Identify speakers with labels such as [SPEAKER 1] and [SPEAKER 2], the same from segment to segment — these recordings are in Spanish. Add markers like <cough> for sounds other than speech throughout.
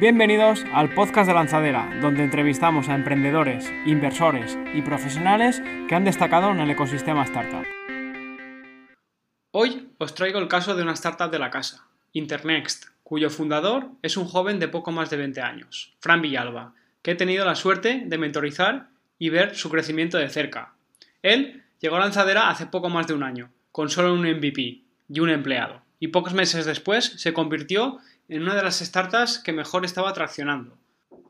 [SPEAKER 1] Bienvenidos al podcast de Lanzadera, donde entrevistamos a emprendedores, inversores y profesionales que han destacado en el ecosistema startup. Hoy os traigo el caso de una startup de la casa, Internext, cuyo fundador es un joven de poco más de 20 años, Fran Villalba, que he tenido la suerte de mentorizar y ver su crecimiento de cerca. Él llegó a Lanzadera hace poco más de un año, con solo un MVP y un empleado, y pocos meses después se convirtió en una de las startups que mejor estaba traccionando.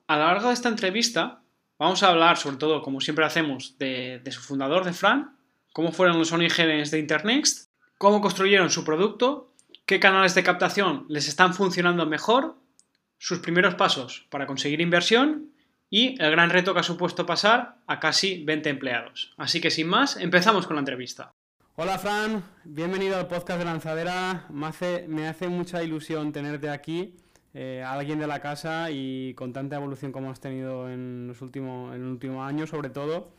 [SPEAKER 1] A lo largo de esta entrevista vamos a hablar sobre todo, como siempre hacemos, de, su fundador, de Fran, cómo fueron los orígenes de Internext, cómo construyeron su producto, qué canales de captación les están funcionando mejor, sus primeros pasos para conseguir inversión y el gran reto que ha supuesto pasar a casi 20 empleados. Así que sin más, empezamos con la entrevista. Hola Fran, bienvenido al podcast de Lanzadera. Me hace, mucha ilusión tenerte aquí, eh, alguien de la casa y con tanta evolución como has tenido en, los últimos, en sobre todo.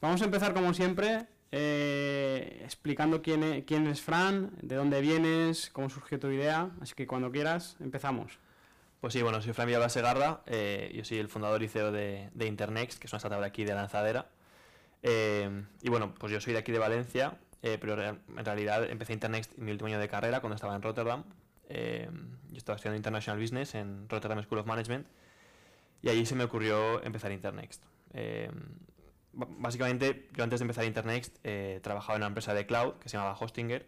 [SPEAKER 1] Vamos a empezar como siempre eh, explicando quién es, quién es Fran, de dónde vienes, cómo surgió tu idea, así que cuando quieras empezamos.
[SPEAKER 2] Pues sí, bueno, soy Fran Villalba Segarra, eh, yo soy el fundador y CEO de, de Internext, que es una startup de aquí de Lanzadera. y bueno, pues yo soy de aquí de Valencia eh, pero en realidad empecé Internext en mi último año de carrera cuando estaba en Rotterdam. Eh, yo estaba estudiando International Business en Rotterdam School of Management y allí se me ocurrió empezar Internext. Eh, básicamente, yo antes de empezar Internext trabajaba en una empresa de cloud que se llamaba Hostinger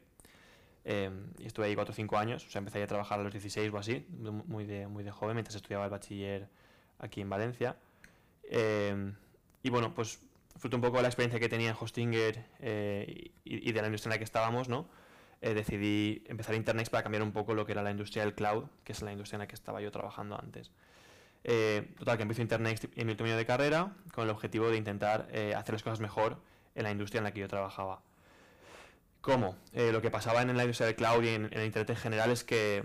[SPEAKER 2] y estuve ahí 4 o 5 años, o sea, empecé a trabajar a los 16 o así, muy de, muy de joven, mientras estudiaba el bachiller aquí en Valencia. y bueno, pues fruto un poco de la experiencia que tenía en Hostinger eh, y, de la industria en la que estábamos, ¿no? Eh, decidí empezar Internext para cambiar un poco lo que era la industria del cloud, que es la industria en la que estaba yo trabajando antes. Eh, total, que empiezo Internext en mi último año de carrera con el objetivo de intentar hacer las cosas mejor en la industria en la que yo trabajaba. ¿Cómo? lo que pasaba en la industria del cloud y en, Internet en general es que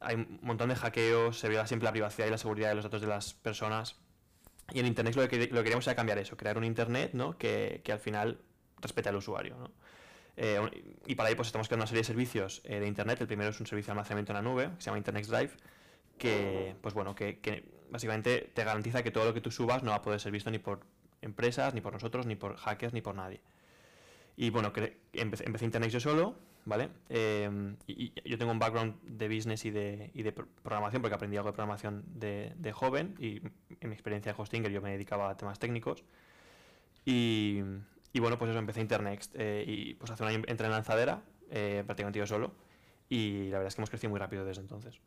[SPEAKER 2] hay un montón de hackeos, se viola siempre la privacidad y la seguridad de los datos de las personas y en Internet lo que, lo que queríamos era cambiar eso, crear un Internet ¿no? que, que al final respete al usuario. ¿no? Eh, y para ahí pues estamos creando una serie de servicios eh, de Internet. El primero es un servicio de almacenamiento en la nube, que se llama Internet Drive, que, pues bueno, que, básicamente te garantiza que todo lo que tú subas no va a poder ser visto ni por empresas, ni por nosotros, ni por hackers, ni por nadie. Y bueno, empecé Internet yo solo, ¿vale? Em, y, yo tengo un background de business y de, y de programación, porque aprendí algo de programación de, de, joven, y en mi experiencia de Hostinger yo me dedicaba a temas técnicos. Y, y bueno, pues eso, empecé Internext, eh, y pues hace un año entré en lanzadera, eh, prácticamente yo solo, y la verdad es que hemos crecido muy rápido desde entonces.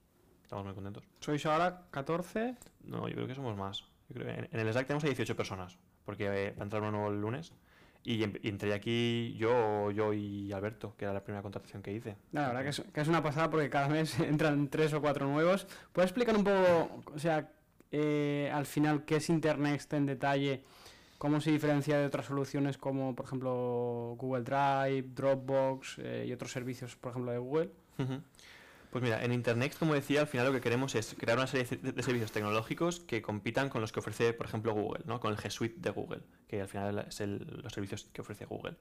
[SPEAKER 2] Estamos muy contentos.
[SPEAKER 1] ¿Sois ahora 14?
[SPEAKER 2] No, yo creo que somos más. en, el Slack tenemos a 18 personas, porque eh, va a entrar uno nuevo el lunes. Y, entré aquí yo, yo y Alberto, que era la primera contratación que hice.
[SPEAKER 1] La verdad que es, que es una pasada porque cada mes <laughs> entran tres o cuatro nuevos. ¿Puedes explicar un poco, o sea, eh, al final qué es Internext en detalle? ¿Cómo se diferencia de otras soluciones como, por ejemplo, Google Drive, Dropbox eh, y otros servicios, por ejemplo, de Google?
[SPEAKER 2] Pues mira, en Internet, como decía, al final lo que queremos es crear una serie de servicios tecnológicos que compitan con los que ofrece, por ejemplo, Google, ¿no? con el G Suite de Google, que al final es los servicios que ofrece Google.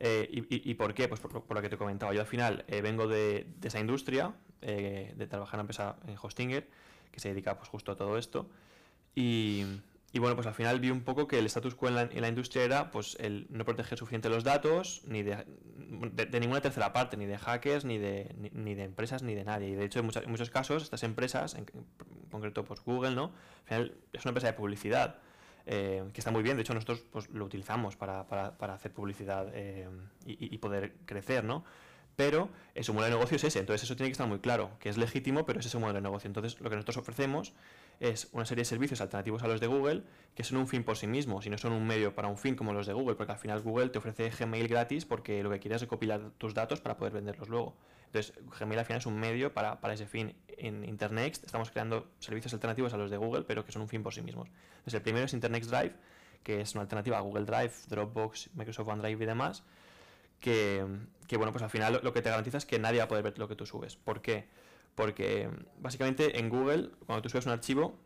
[SPEAKER 2] Eh, y, por qué? Pues por, lo que te comentaba. Yo al final eh, vengo de, esa industria, eh, de trabajar en una empresa en Hostinger, que se dedica pues, justo a todo esto. Y, y bueno, pues al final vi un poco que el status quo en la, industria era pues el no proteger suficiente los datos, ni de, ninguna tercera parte, ni de hackers, ni de, ni, de empresas, ni de nadie. Y de hecho, en, muchos casos, estas empresas, en, concreto pues Google, ¿no? Al final es una empresa de publicidad. Eh, que está muy bien, de hecho nosotros pues, lo utilizamos para, para, para hacer publicidad eh, y, y, poder crecer, ¿no? Pero su modelo de negocio es ese, entonces eso tiene que estar muy claro, que es legítimo, pero es ese modelo de negocio. Entonces lo que nosotros ofrecemos es una serie de servicios alternativos a los de Google que son un fin por sí mismos y no son un medio para un fin como los de Google, porque al final Google te ofrece Gmail gratis porque lo que quieres es recopilar tus datos para poder venderlos luego. Entonces, Gmail al final es un medio para, para ese fin. En Internext estamos creando servicios alternativos a los de Google, pero que son un fin por sí mismos. Entonces, el primero es Internext Drive, que es una alternativa a Google Drive, Dropbox, Microsoft OneDrive y demás, que, que bueno, pues al final lo, lo que te garantiza es que nadie va a poder ver lo que tú subes. ¿Por qué? Porque básicamente en Google, cuando tú subes un archivo,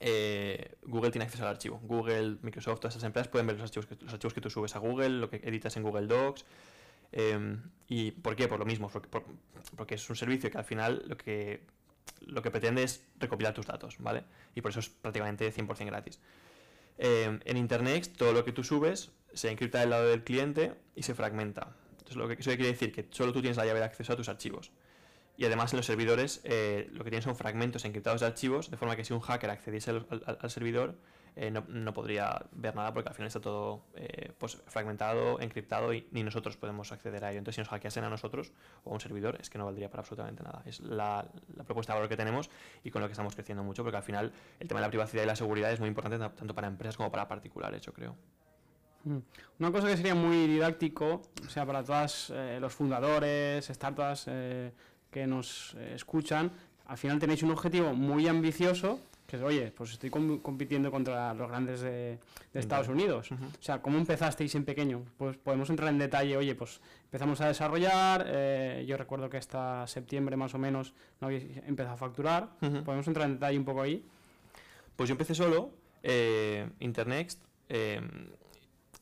[SPEAKER 2] eh, Google tiene acceso al archivo. Google, Microsoft, todas esas empresas pueden ver los archivos, que, los archivos que tú subes a Google, lo que editas en Google Docs. Em, ¿Y por qué? Por lo mismo, porque, es un servicio que al final lo que lo que pretende es recopilar tus datos, ¿vale? Y por eso es prácticamente 100% gratis. Eh, en Internet todo lo que tú subes se encripta del lado del cliente y se fragmenta. Entonces, lo que eso quiere decir que solo tú tienes la llave de acceso a tus archivos. Y además en los servidores eh, lo que tienes son fragmentos encriptados de archivos, de forma que si un hacker accediese al, servidor, eh, no, podría ver nada porque al final está todo eh, pues, fragmentado, encriptado y ni nosotros podemos acceder a ello. Entonces si nos hackeasen a nosotros o a un servidor es que no valdría para absolutamente nada. Es la, propuesta de valor que tenemos y con lo que estamos creciendo mucho porque al final el tema de la privacidad y la seguridad es muy importante tanto para empresas como para particulares, yo creo.
[SPEAKER 1] Mm. Una cosa que sería muy didáctico, o sea, para todos los fundadores, startups, que nos eh, escuchan, al final tenéis un objetivo muy ambicioso, que es, oye, pues estoy compitiendo contra los grandes de, Estados Unidos. O sea, ¿cómo empezasteis en pequeño? Pues podemos entrar en detalle, oye, pues empezamos a desarrollar, eh, yo recuerdo que hasta septiembre más o menos no habéis empezado a facturar, podemos entrar en detalle un poco ahí.
[SPEAKER 2] Pues yo empecé solo, eh, Internext, eh,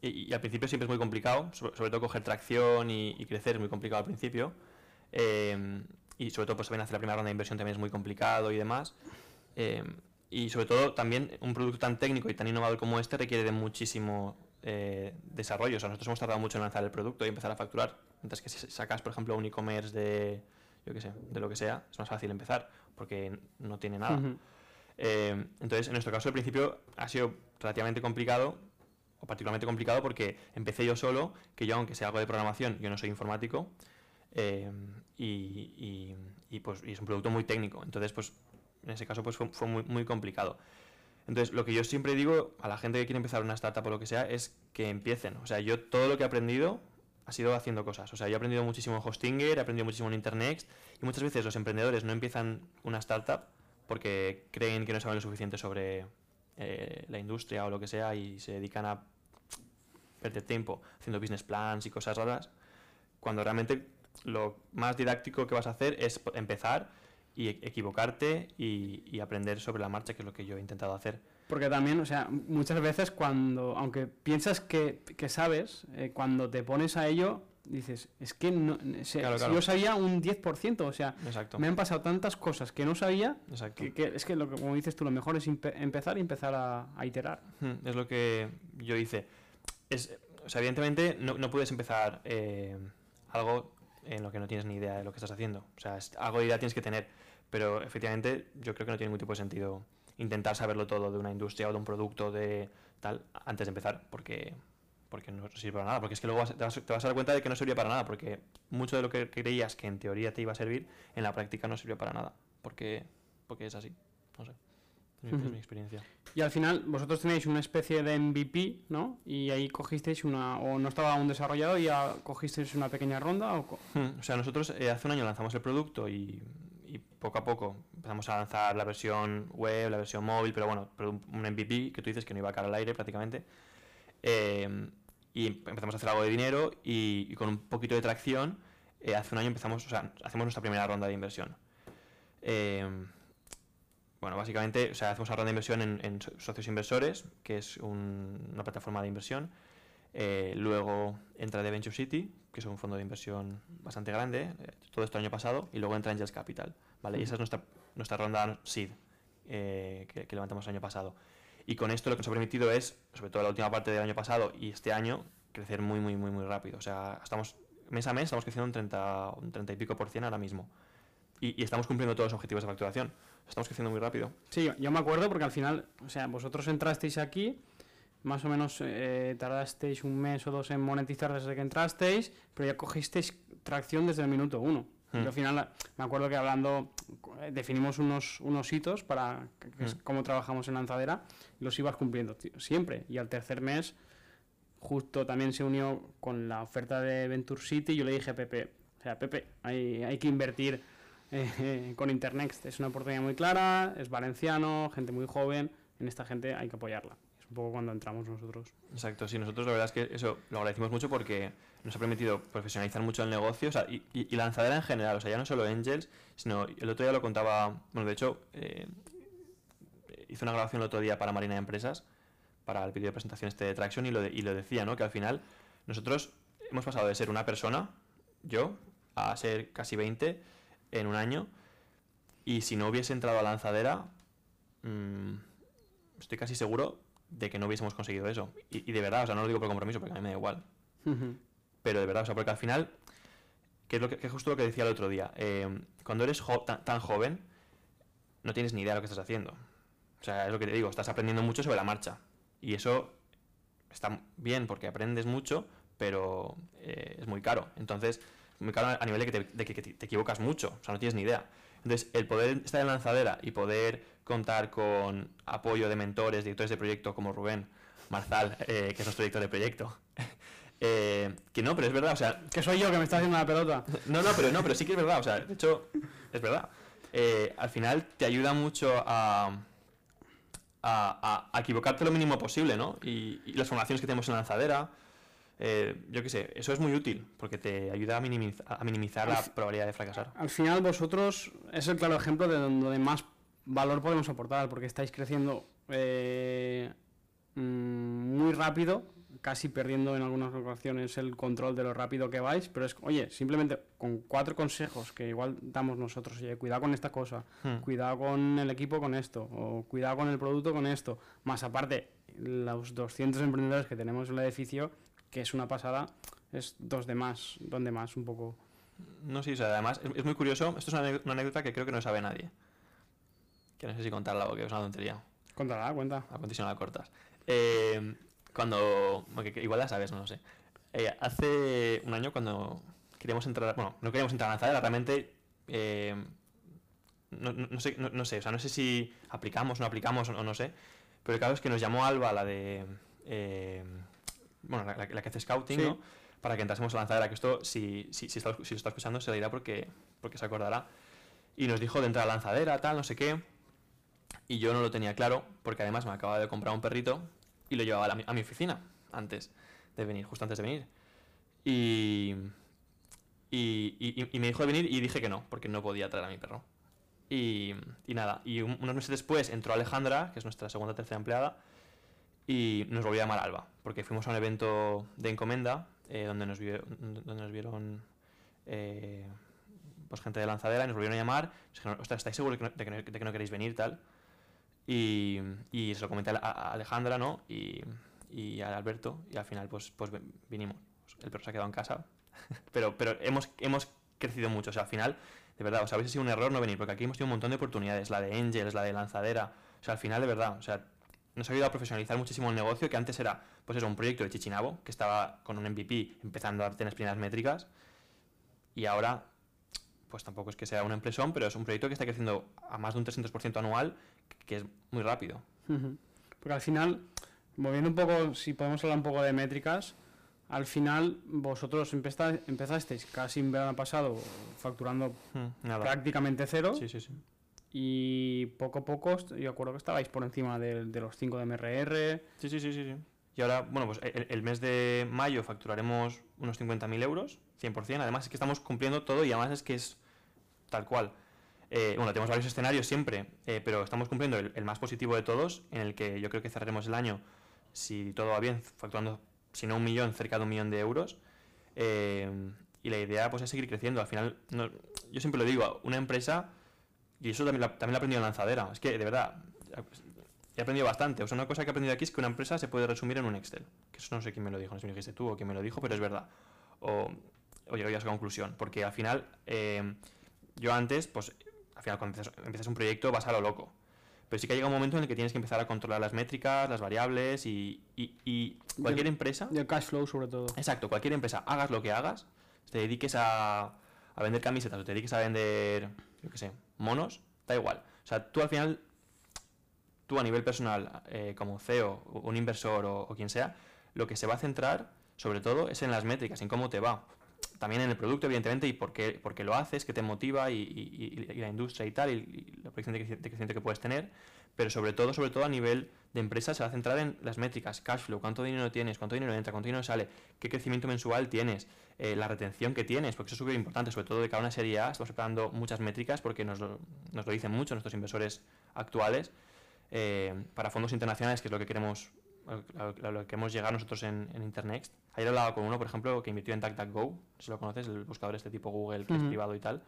[SPEAKER 2] y, al principio siempre es muy complicado, sobre, todo coger tracción y, y, crecer es muy complicado al principio y sobre todo pues también hacer la primera ronda de inversión también es muy complicado y demás. Eh, y sobre todo también un producto tan técnico y tan innovador como este requiere de muchísimo eh, desarrollo. O sea, nosotros hemos tardado mucho en lanzar el producto y empezar a facturar. Mientras que si sacas, por ejemplo, un e-commerce de, yo qué sé, de lo que sea, es más fácil empezar porque no tiene nada. Eh, entonces, en nuestro caso, al principio ha sido relativamente complicado o particularmente complicado porque empecé yo solo, que yo aunque sea algo de programación, yo no soy informático, y, pues, y es un producto muy técnico. Entonces, pues en ese caso pues fue, muy, muy, complicado. Entonces, lo que yo siempre digo a la gente que quiere empezar una startup o lo que sea es que empiecen. O sea, yo todo lo que he aprendido ha sido haciendo cosas. O sea, yo he aprendido muchísimo en Hostinger, he aprendido muchísimo en Internet y muchas veces los emprendedores no empiezan una startup porque creen que no saben lo suficiente sobre eh, la industria o lo que sea y se dedican a perder tiempo haciendo business plans y cosas raras, cuando realmente lo más didáctico que vas a hacer es empezar y e-, equivocarte y, aprender sobre la marcha, que es lo que yo he intentado hacer.
[SPEAKER 1] Porque también, o sea, muchas veces cuando, aunque piensas que, sabes, eh, cuando te pones a ello, dices, es que no, yo sabía un 10%, o sea, me han pasado tantas cosas que no sabía, que, es que, lo que, como dices tú, lo mejor es empezar y empezar a, iterar.
[SPEAKER 2] Hmm, es lo que yo hice. Es, o sea, evidentemente no, no puedes empezar eh, algo en lo que no tienes ni idea de lo que estás haciendo. O sea, algo de idea tienes que tener, pero efectivamente yo creo que no tiene ningún tipo de sentido intentar saberlo todo de una industria o de un producto de tal antes de empezar, porque, porque no sirve para nada. Porque es que luego te vas, a dar cuenta de que no sirve para nada, porque mucho de lo que creías que en teoría te iba a servir, en la práctica no sirvió para nada. Porque, porque es así. No sé. Es mi, experiencia.
[SPEAKER 1] Y al final, vosotros tenéis una especie de MVP, ¿no? Y ahí cogisteis una, o no estaba aún desarrollado y ya cogisteis una pequeña ronda. O,
[SPEAKER 2] hmm, o sea, nosotros eh, hace un año lanzamos el producto y, poco a poco empezamos a lanzar la versión web, la versión móvil, pero bueno, un MVP que tú dices que no iba a caer al aire prácticamente. Eh, y empezamos a hacer algo de dinero y, con un poquito de tracción, eh, hace un año empezamos, o sea, hacemos nuestra primera ronda de inversión. Eh, bueno, básicamente, o sea, hacemos una ronda de inversión en, socios inversores, que es una plataforma de inversión. Eh, luego entra The Venture City, que es un fondo de inversión bastante grande, eh, todo esto el año pasado, y luego entra Angels Capital, ¿vale? Y esa es nuestra, nuestra ronda seed eh, que, levantamos el año pasado. Y con esto lo que nos ha permitido es, sobre todo la última parte del año pasado y este año, crecer muy, muy, muy, muy rápido. O sea, estamos mes a mes estamos creciendo un 30, un 30 y pico por cien ahora mismo. Y, y estamos cumpliendo todos los objetivos de facturación estamos creciendo muy rápido.
[SPEAKER 1] Sí, yo, me acuerdo porque al final, o sea, vosotros entrasteis aquí, más o menos eh, tardasteis un mes o dos en monetizar desde que entrasteis, pero ya cogisteis tracción desde el minuto uno. Y hmm. al final, me acuerdo que hablando, eh, definimos unos, unos hitos para que, hmm. cómo trabajamos en lanzadera, los ibas cumpliendo siempre. Y al tercer mes, justo también se unió con la oferta de Venture City, yo le dije a Pepe, o sea, Pepe, hay, hay que invertir eh, <laughs> con Internext. Es una oportunidad muy clara, es valenciano, gente muy joven, en esta gente hay que apoyarla. Es un poco cuando entramos nosotros.
[SPEAKER 2] Exacto, sí, nosotros la verdad es que eso lo agradecemos mucho porque nos ha permitido profesionalizar mucho el negocio o sea, y, y, lanzadera en general, o sea, ya no solo Angels, sino el otro día lo contaba, bueno, de hecho, eh, hice una grabación el otro día para Marina de Empresas, para el vídeo de presentación este de Traction y lo, y lo decía, ¿no? Que al final nosotros hemos pasado de ser una persona, yo, a ser casi 20 en un año. Y si no hubiese entrado a lanzadera, mm, estoy casi seguro de que no hubiésemos conseguido eso. Y, y, de verdad, o sea, no lo digo por compromiso, porque a mí me da igual. Pero de verdad, o sea, porque al final, que es, lo que, que es justo lo que decía el otro día, eh, cuando eres tan, tan, joven, no tienes ni idea de lo que estás haciendo. O sea, es lo que te digo, estás aprendiendo mucho sobre la marcha. Y eso está bien porque aprendes mucho, pero eh, es muy caro. Entonces, muy caro a nivel de que, te, de que te equivocas mucho, o sea, no tienes ni idea. Entonces, el poder estar en lanzadera y poder contar con apoyo de mentores, directores de proyecto como Rubén Marzal, eh, que es nuestro director de proyecto. <laughs> eh, que no, pero es verdad, o sea...
[SPEAKER 1] Que soy yo que me está haciendo la pelota.
[SPEAKER 2] No, no, pero no, pero sí que es verdad, o sea, de hecho, es verdad. Eh, al final te ayuda mucho a, a, a, equivocarte lo mínimo posible, ¿no? Y, y las formaciones que tenemos en lanzadera, eh, yo qué sé, eso es muy útil porque te ayuda a, minimiza, a minimizar al, la probabilidad de fracasar.
[SPEAKER 1] Al final vosotros es el claro ejemplo de donde más valor podemos aportar porque estáis creciendo eh, muy rápido, casi perdiendo en algunas ocasiones el control de lo rápido que vais, pero es, oye, simplemente con cuatro consejos que igual damos nosotros, oye, cuidado con esta cosa, hmm. cuidado con el equipo con esto, o cuidado con el producto con esto, más aparte los 200 emprendedores que tenemos en el edificio, que es una pasada, es dos de más, donde más un poco.
[SPEAKER 2] No, sí, o sea, además es, es muy curioso, esto es una, una, anécdota que creo que no sabe nadie. Que no sé si contarla o que es una tontería.
[SPEAKER 1] Cuéntala, cuenta.
[SPEAKER 2] A continuación la cortas. Eh, cuando. Igual la sabes, no lo sé. Eh, hace un año cuando queríamos entrar. Bueno, no queríamos entrar a lanzadera, realmente. Eh, no, no, sé, no, no, sé, o sea, no sé si aplicamos no aplicamos o no sé. Pero el caso es que nos llamó Alba, la de. Bueno, la, la, que hace scouting, sí. ¿no? Para que entrásemos a lanzadera. Que esto, si, si, si, está, si lo está escuchando, se le dirá porque, porque se acordará. Y nos dijo de entrar a lanzadera, tal, no sé qué. Y yo no lo tenía claro, porque además me acababa de comprar un perrito y lo llevaba a, la, a mi oficina antes de venir, justo antes de venir. Y, y, y, y, me dijo de venir y dije que no, porque no podía traer a mi perro. Y, y nada, y un, unos meses después entró Alejandra, que es nuestra segunda tercera empleada, y nos volvió a llamar Alba, porque fuimos a un evento de encomenda eh, donde nos, vio, donde nos vieron eh, pues gente de lanzadera y nos volvieron a llamar. Dijeron, ostras, ¿estáis seguros de no, de, que no, queréis venir? tal y, y, se lo comenté a, Alejandra, ¿no? Y, y, a Alberto, y al final pues, pues vinimos. El perro se ha quedado en casa, <laughs> pero, pero hemos, hemos crecido mucho, o sea, al final, de verdad, o sea, hubiese sido un error no venir, porque aquí hemos tenido un montón de oportunidades, la de Angels, la de Lanzadera, o sea, al final, de verdad, o sea, nos ha ayudado a profesionalizar muchísimo el negocio, que antes era, pues eso, un proyecto de Chichinabo, que estaba con un MVP empezando a tener las primeras métricas, y ahora, pues tampoco es que sea una empresón, pero es un proyecto que está creciendo a más de un 300% anual, que es muy rápido.
[SPEAKER 1] Porque al final, moviendo un poco, si podemos hablar un poco de métricas, al final vosotros empezasteis casi en verano pasado facturando
[SPEAKER 2] Hmm,
[SPEAKER 1] uh, prácticamente cero.
[SPEAKER 2] Sí, sí, sí.
[SPEAKER 1] Y poco a poco, yo acuerdo que estabais por encima de, de los 5 de MRR.
[SPEAKER 2] Sí, sí, sí, sí, sí. Y ahora, bueno, pues el, mes de mayo facturaremos unos 50.000 euros, 100%. Además es que estamos cumpliendo todo y además es que es tal cual. Eh, bueno, tenemos varios escenarios siempre, eh, pero estamos cumpliendo el, el, más positivo de todos, en el que yo creo que cerraremos el año, si todo va bien, facturando, si no un millón, cerca de un millón de euros. Eh, y la idea pues es seguir creciendo. Al final, no, yo siempre lo digo, una empresa, y eso también, la, también lo he aprendido en Lanzadera, es que de verdad, he aprendido bastante. O sea, una cosa que he aprendido aquí es que una empresa se puede resumir en un Excel. Que eso no sé quién me lo dijo, no sé si me dijiste tú o quién me lo dijo, pero es verdad. O, o llegué a esa conclusión. Porque al final, eh, yo antes, pues al final cuando empiezas, empiezas, un proyecto vas a lo loco. Pero sí que llega un momento en el que tienes que empezar a controlar las métricas, las variables y, y, y cualquier
[SPEAKER 1] y el,
[SPEAKER 2] empresa...
[SPEAKER 1] Y el cash flow sobre todo.
[SPEAKER 2] Exacto, cualquier empresa, hagas lo que hagas, te dediques a, a vender camisetas o te dediques a vender, yo qué sé, monos, da igual. O sea, tú al final, tú a nivel personal, eh, como CEO, un inversor o, quien sea, lo que se va a centrar sobre todo es en las métricas, en cómo te va también en el producto, evidentemente, y por qué, por qué lo haces, qué te motiva y, y, y, la industria y tal, y, y la proyección de crecimiento que puedes tener, pero sobre todo, sobre todo a nivel de empresa se va a centrar en las métricas, cash flow, cuánto dinero tienes, cuánto dinero entra, cuánto dinero sale, qué crecimiento mensual tienes, eh, la retención que tienes, porque eso es súper importante, sobre todo de cada una serie A, estamos preparando muchas métricas porque nos lo, nos lo dicen mucho nuestros inversores actuales, eh, para fondos internacionales, que es lo que queremos a lo que hemos llegado nosotros en, en Internext. Ayer hablaba con uno, por ejemplo, que invirtió en DuckDuckGo, si lo conoces, el buscador este tipo Google, que uh -huh. es privado y tal.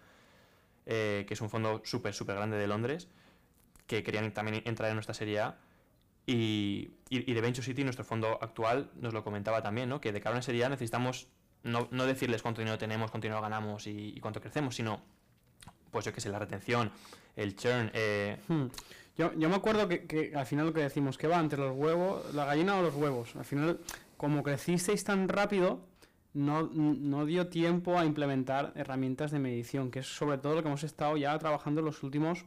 [SPEAKER 2] eh, que es un fondo súper, súper grande de Londres, que querían también entrar en nuestra serie A. Y, y, de Venture City, nuestro fondo actual, nos lo comentaba también, ¿no? que de cara a una serie A necesitamos no, no decirles cuánto dinero tenemos, cuánto dinero ganamos y, y cuánto crecemos, sino, pues yo qué sé, la retención, el churn. Eh,
[SPEAKER 1] Hmm. Yo, yo me acuerdo que, que al final lo que decimos, que va entre los huevos, la gallina o los huevos. Al final, como crecisteis tan rápido, no, no dio tiempo a implementar herramientas de medición, que es sobre todo lo que hemos estado ya trabajando en los últimos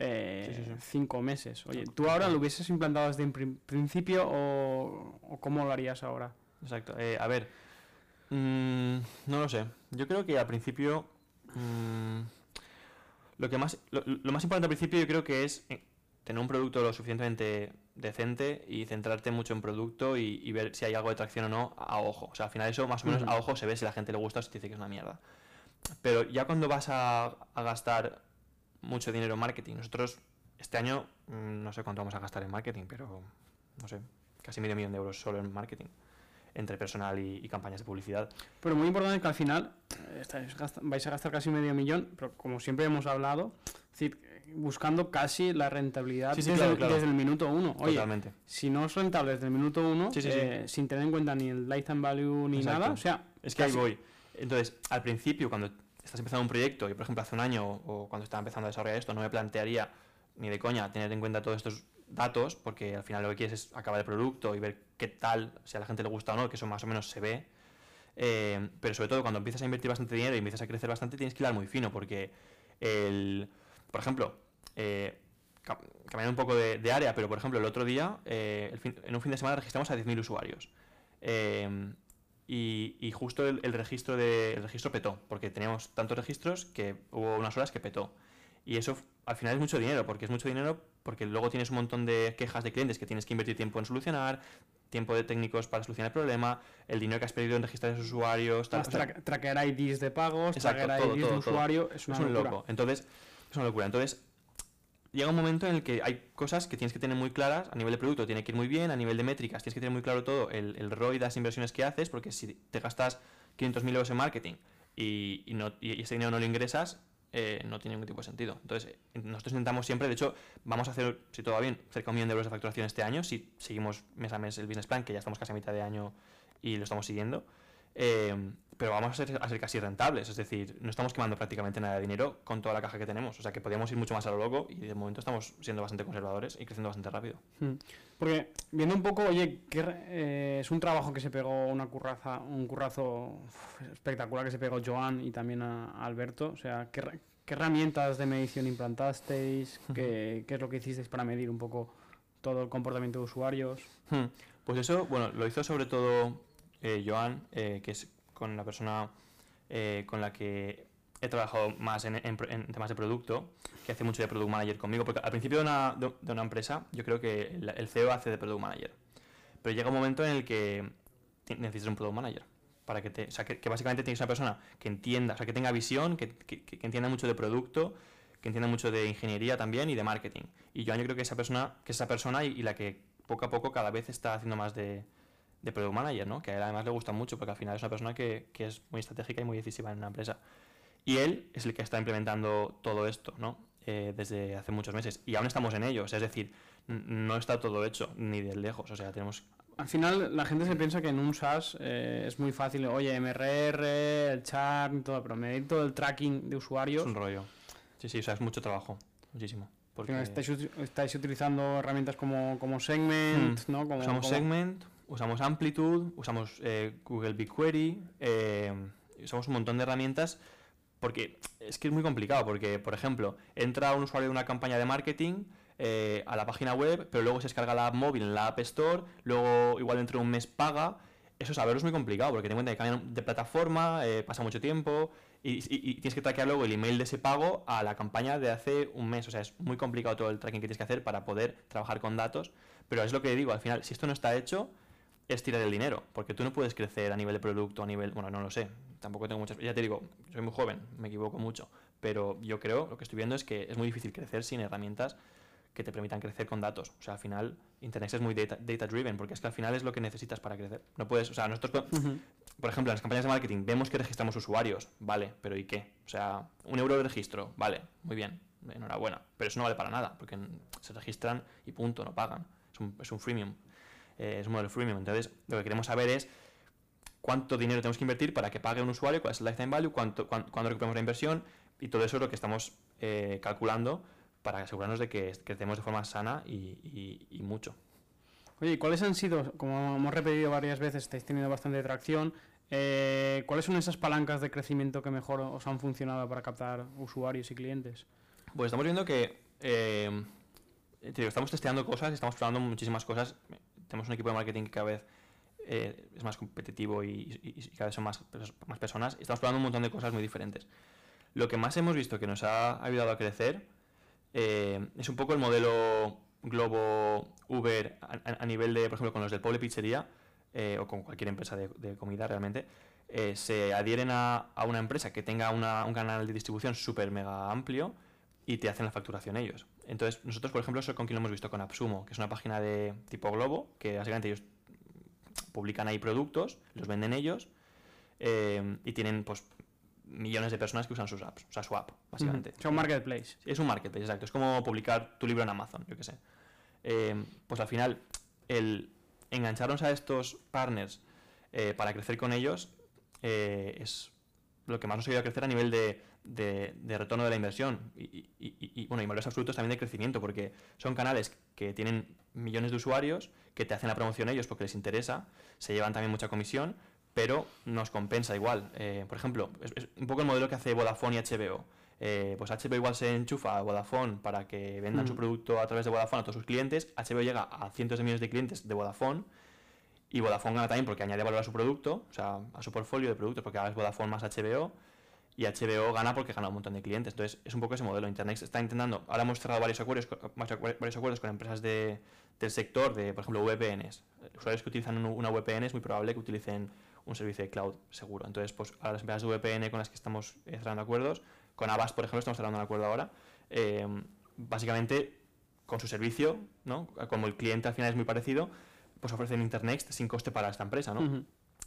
[SPEAKER 1] eh,
[SPEAKER 2] Sí, sí, sí.
[SPEAKER 1] cinco meses. Oye, ¿tú ahora lo hubieses implantado desde prin- principio o, o cómo lo harías ahora?
[SPEAKER 2] Exacto. Eh, a ver, mm, no lo sé. Yo creo que al principio mm, lo que más lo, lo más importante al principio yo creo que es eh, tener un producto lo suficientemente decente y centrarte mucho en producto y, y ver si hay algo de tracción o no a ojo. O sea, al final eso más o menos a ojo se ve si la gente le gusta o si te dice que es una mierda. Pero ya cuando vas a, a gastar mucho dinero en marketing, nosotros este año mm, no sé cuánto vamos a gastar en marketing, pero no sé, casi medio millón de euros solo en marketing entre personal y, y campañas de publicidad.
[SPEAKER 1] Pero muy importante que al final eh, estáis vais a gastar casi medio millón, pero como siempre hemos hablado, es decir, buscando casi la rentabilidad
[SPEAKER 2] Sí, sí,
[SPEAKER 1] desde,
[SPEAKER 2] claro,
[SPEAKER 1] el-
[SPEAKER 2] claro.
[SPEAKER 1] desde el minuto uno. Oye,
[SPEAKER 2] Totalmente.
[SPEAKER 1] si no es rentable desde el minuto uno,
[SPEAKER 2] Sí,
[SPEAKER 1] eh, sin tener en cuenta ni el lifetime value ni
[SPEAKER 2] Exacto.
[SPEAKER 1] nada, o sea,
[SPEAKER 2] Es que ahí voy. Entonces, al principio, cuando estás empezando un proyecto, y por ejemplo hace un año o, cuando estaba empezando a desarrollar esto, no me plantearía ni de coña tener en cuenta todos estos datos, porque al final lo que quieres es acabar el producto y ver qué tal, si a la gente le gusta o no, que eso más o menos se ve. Eh, pero sobre todo cuando empiezas a invertir bastante dinero y empiezas a crecer bastante, tienes que hilar muy fino, porque el, por ejemplo, eh, un poco de, área, pero por ejemplo el otro día, eh, en un fin de semana registramos a 10.000 usuarios. Y, y justo el, el registro de, el registro petó, porque teníamos tantos registros que hubo unas horas que petó. Y eso al final es mucho dinero, porque es mucho dinero porque luego tienes un montón de quejas de clientes que tienes que invertir tiempo en solucionar, tiempo de técnicos para solucionar el problema, el dinero que has perdido en registrar a esos usuarios, tal, o sea,
[SPEAKER 1] tra- tracker IDs de pagos,
[SPEAKER 2] Exacto,
[SPEAKER 1] tracker
[SPEAKER 2] todo,
[SPEAKER 1] IDs de
[SPEAKER 2] todo,
[SPEAKER 1] usuario, es una
[SPEAKER 2] es un
[SPEAKER 1] locura.
[SPEAKER 2] loco. Entonces, es una locura. Entonces, llega un momento en el que hay cosas que tienes que tener muy claras. A nivel de producto tiene que ir muy bien, a nivel de métricas tienes que tener muy claro todo, el, el ROI de las inversiones que haces, porque si te gastas 500.000 euros en marketing y, no, y ese dinero no lo ingresas, eh, no tiene ningún tipo de sentido. Entonces, eh, nosotros intentamos siempre, de hecho, vamos a hacer, si todo va bien, cerca de un millón de euros de facturación este año, si seguimos mes a mes el business plan, que ya estamos casi a mitad de año y lo estamos siguiendo. Eh, pero vamos a ser, a ser casi rentables, es decir, no estamos quemando prácticamente nada de dinero con toda la caja que tenemos, o sea que podríamos ir mucho más a lo loco y de momento estamos siendo bastante conservadores y creciendo bastante rápido.
[SPEAKER 1] Hmm. Porque viendo un poco, oye, que eh, es un trabajo que se pegó una curraza, un currazo espectacular que se pegó Joan y también a, a Alberto. O sea, ¿qué, qué herramientas de medición implantasteis? ¿Qué, qué es lo que hicisteis para medir un poco todo el comportamiento de usuarios?
[SPEAKER 2] Hmm, Pues eso, bueno, lo hizo sobre todo eh, Joan, eh, que es con la persona eh, con la que he trabajado más en, en en temas de producto, que hace mucho de product manager conmigo, porque al principio de una, de, una empresa yo creo que el, CEO hace de product manager, pero llega un momento en el que necesitas un product manager. Para que, te, o sea, que, que básicamente tienes una persona que entienda, o sea, que tenga visión, que, que- que entienda mucho de producto, que entienda mucho de ingeniería también y de marketing. Y Joan yo creo que esa persona, que es esa persona y, y la que poco a poco cada vez está haciendo más de, de product manager, ¿no? Que a él además le gusta mucho porque al final es una persona que, que es muy estratégica y muy decisiva en una empresa. Y él es el que está implementando todo esto, ¿no? Eh, desde hace muchos meses. Y aún estamos en ello, o sea, es decir, no está todo hecho, ni de lejos. O sea, tenemos
[SPEAKER 1] Al final la gente se piensa que en un SaaS eh, es muy fácil, oye, MRR, el churn, todo, pero medir todo el tracking de usuarios.
[SPEAKER 2] es un rollo. Sí, sí, o sea, es mucho trabajo, muchísimo. Porque
[SPEAKER 1] estáis, estáis utilizando herramientas como, como Segment, ¿no? Como,
[SPEAKER 2] usamos
[SPEAKER 1] como-
[SPEAKER 2] Segment, usamos Amplitude, usamos eh, Google BigQuery, eh, usamos un montón de herramientas porque es que es muy complicado, porque, por ejemplo, entra un usuario de una campaña de marketing eh, a la página web, pero luego se descarga la app móvil en la App Store, luego igual dentro de un mes paga. Eso saberlo es muy complicado, porque ten en cuenta que cambian de plataforma, eh, pasa mucho tiempo, y, y- y tienes que traquear luego el email de ese pago a la campaña de hace un mes. O sea, es muy complicado todo el tracking que tienes que hacer para poder trabajar con datos. Pero es lo que digo, al final, si esto no está hecho, es tirar el dinero, porque tú no puedes crecer a nivel de producto, a nivel, bueno, no lo sé, tampoco tengo muchas, ya te digo, soy muy joven, me equivoco mucho, pero yo creo, lo que estoy viendo es que es muy difícil crecer sin herramientas que te permitan crecer con datos. O sea, al final, Internet es muy data, data driven, porque es que al final es lo que necesitas para crecer. No puedes, o sea, nosotros, por ejemplo, en las campañas de marketing vemos que registramos usuarios, vale, pero ¿y qué? O sea, un euro de registro, vale, muy bien, enhorabuena, pero eso no vale para nada, porque se registran y punto, no pagan, es un, es un freemium, eh, es un modelo freemium, entonces lo que queremos saber es cuánto dinero tenemos que invertir para que pague un usuario, cuál es el lifetime value, cuánto, cuándo, recuperamos la inversión y todo eso es lo que estamos eh, calculando para asegurarnos de que crecemos de forma sana y, y mucho.
[SPEAKER 1] Oye, ¿cuáles han sido, como hemos repetido varias veces, estáis teniendo bastante tracción, eh, ¿cuáles son esas palancas de crecimiento que mejor os han funcionado para captar usuarios y clientes?
[SPEAKER 2] Pues estamos viendo que eh, estamos testeando cosas, estamos probando muchísimas cosas. Tenemos un equipo de marketing que cada vez eh, es más competitivo y, cada vez son más, más personas. Estamos probando un montón de cosas muy diferentes. Lo que más hemos visto que nos ha ayudado a crecer es un poco el modelo Globo, Uber, a, nivel de, por ejemplo, con los del Poble Pizzería, eh, o con cualquier empresa de, comida realmente, eh, se adhieren a, una empresa que tenga un canal de distribución súper mega amplio y te hacen la facturación ellos. Entonces, nosotros, por ejemplo, eso con quien lo hemos visto con Absumo, que es una página de tipo Globo, que básicamente ellos publican ahí productos, los venden ellos, eh, y tienen pues millones de personas que usan sus apps, o sea, su app, básicamente.
[SPEAKER 1] Es un marketplace.
[SPEAKER 2] Es un marketplace, exacto. Es como publicar tu libro en Amazon, yo qué sé. Eh, pues al final, el engancharnos a estos partners eh, para crecer con ellos eh, es lo que más nos ayuda a crecer a nivel de, de, retorno de la inversión y, y, bueno, y valores absolutos también de crecimiento, porque son canales que tienen millones de usuarios, que te hacen la promoción ellos porque les interesa, se llevan también mucha comisión, pero nos compensa igual. Eh, por ejemplo, es, un poco el modelo que hace Vodafone y HBO. Eh, pues HBO igual se enchufa a Vodafone para que vendan su mm. producto a través de Vodafone a todos sus clientes. HBO llega a cientos de millones de clientes de Vodafone. Y Vodafone gana también porque añade valor a su producto, o sea, a su portfolio de productos, porque ahora es Vodafone más HBO. Y HBO gana porque gana un montón de clientes. Entonces, es un poco ese modelo. Internet está intentando. Ahora hemos cerrado varios acuerdos, varios acuerdos con empresas de, del sector, de, por ejemplo, VPNs. Usuarios que utilizan una VPN es muy probable que utilicen un servicio de cloud seguro. Entonces, pues a las empresas de VPN con las que estamos eh, cerrando acuerdos, con Avast, por ejemplo, estamos cerrando un acuerdo ahora, eh, básicamente con su servicio, ¿no? como el cliente al final es muy parecido, pues ofrecen Internext sin coste para esta empresa, ¿no?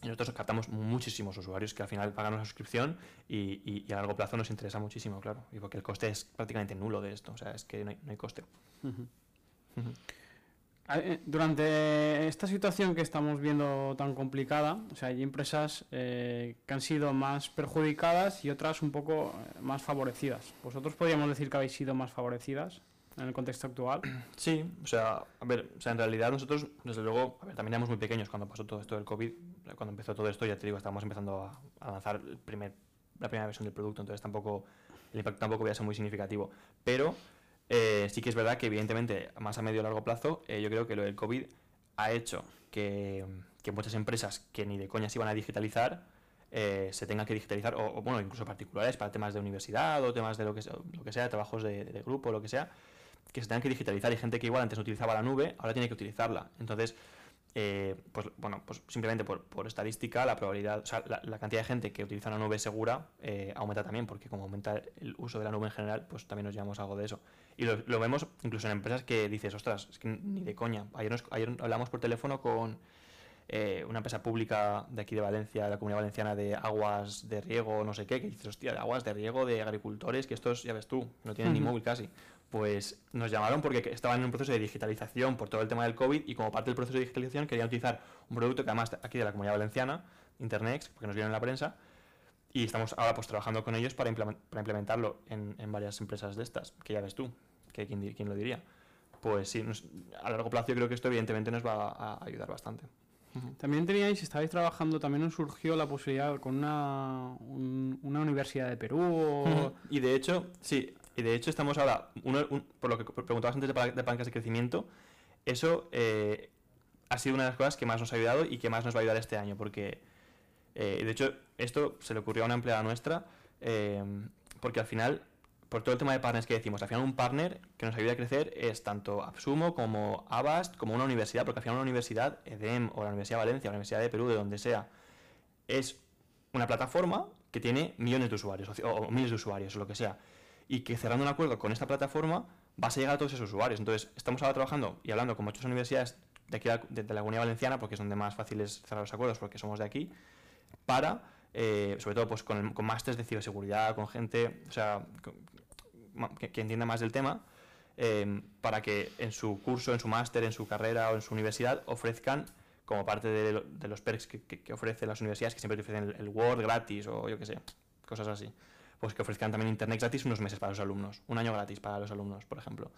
[SPEAKER 2] Nosotros captamos muchísimos usuarios que al final pagan una suscripción y, a largo plazo nos interesa muchísimo, claro. Y porque el coste es prácticamente nulo de esto, o sea, es que no hay, coste.
[SPEAKER 1] Eh, durante esta situación que estamos viendo tan complicada, o sea, hay empresas eh, que han sido más perjudicadas y otras un poco eh, más favorecidas. ¿Vosotros podríamos decir que habéis sido más favorecidas en el contexto actual?
[SPEAKER 2] Sí, o sea, a ver, o sea, en realidad nosotros, desde luego, a ver, también éramos muy pequeños cuando pasó todo esto del COVID. Cuando empezó todo esto, ya te digo, estábamos empezando a, lanzar el primer, la primera versión del producto, entonces tampoco, el impacto tampoco a ser muy significativo. Pero eh, sí que es verdad que evidentemente más a medio y largo plazo eh, yo creo que lo del COVID ha hecho que, muchas empresas que ni de coña se iban a digitalizar eh, se tengan que digitalizar, o, bueno, incluso particulares para temas de universidad o temas de lo que, lo que sea, trabajos de, de grupo, lo que sea, que se tengan que digitalizar y gente que igual antes no utilizaba la nube, ahora tiene que utilizarla. Entonces, eh, pues bueno, pues simplemente por, estadística, la probabilidad, o sea, la, cantidad de gente que utiliza una nube segura eh, aumenta también, porque como aumenta el uso de la nube en general, pues también nos llevamos algo de eso. Y lo, vemos incluso en empresas que dices, ostras, es que ni de coña. Ayer, ayer hablamos por teléfono con eh, una empresa pública de aquí de Valencia, de la comunidad valenciana de aguas de riego, no sé qué, que dices, hostia, de aguas de riego de agricultores, que estos, ya ves tú, no tienen ni móvil casi pues nos llamaron porque estaban en un proceso de digitalización por todo el tema del COVID y como parte del proceso de digitalización querían utilizar un producto que además aquí de la comunidad valenciana, Internex, porque nos vieron en la prensa, y estamos ahora pues trabajando con ellos para, implementarlo en, varias empresas de estas, que ya ves tú, que quién, lo diría. Pues sí, a largo plazo yo creo que esto evidentemente nos va a, ayudar bastante.
[SPEAKER 1] También teníais, estabais trabajando, también nos surgió la posibilidad con una, una universidad de Perú.
[SPEAKER 2] Y de hecho, sí, y de hecho estamos ahora, por lo que preguntabas antes de, de palancas de crecimiento, eso eh, ha sido una de las cosas que más nos ha ayudado y que más nos va a ayudar este año, porque eh, de hecho esto se le ocurrió a una empleada nuestra, eh, porque al final, por todo el tema de partners que decimos, al final un partner que nos ayuda a crecer es tanto Absumo como Avast, como una universidad, porque al final una universidad, EDEM o la Universidad de Valencia, la Universidad de Perú, de donde sea, es una plataforma que tiene millones de usuarios o, o miles de usuarios o lo que sea y que cerrando un acuerdo con esta plataforma vas a llegar a todos esos usuarios. Entonces, estamos ahora trabajando y hablando con muchas universidades de aquí de, la Comunidad Valenciana, porque es donde más fácil es cerrar los acuerdos, porque somos de aquí, para, eh, sobre todo pues, con, con másteres de ciberseguridad, con gente, o sea, que, entienda más del tema, eh, para que en su curso, en su máster, en su carrera o en su universidad ofrezcan como parte de, los perks que, que, ofrecen las universidades, que siempre te ofrecen el, Word gratis o yo qué sé, cosas así. Pues que ofrezcan también Internet gratis unos meses para los alumnos, un año gratis para los alumnos, por ejemplo.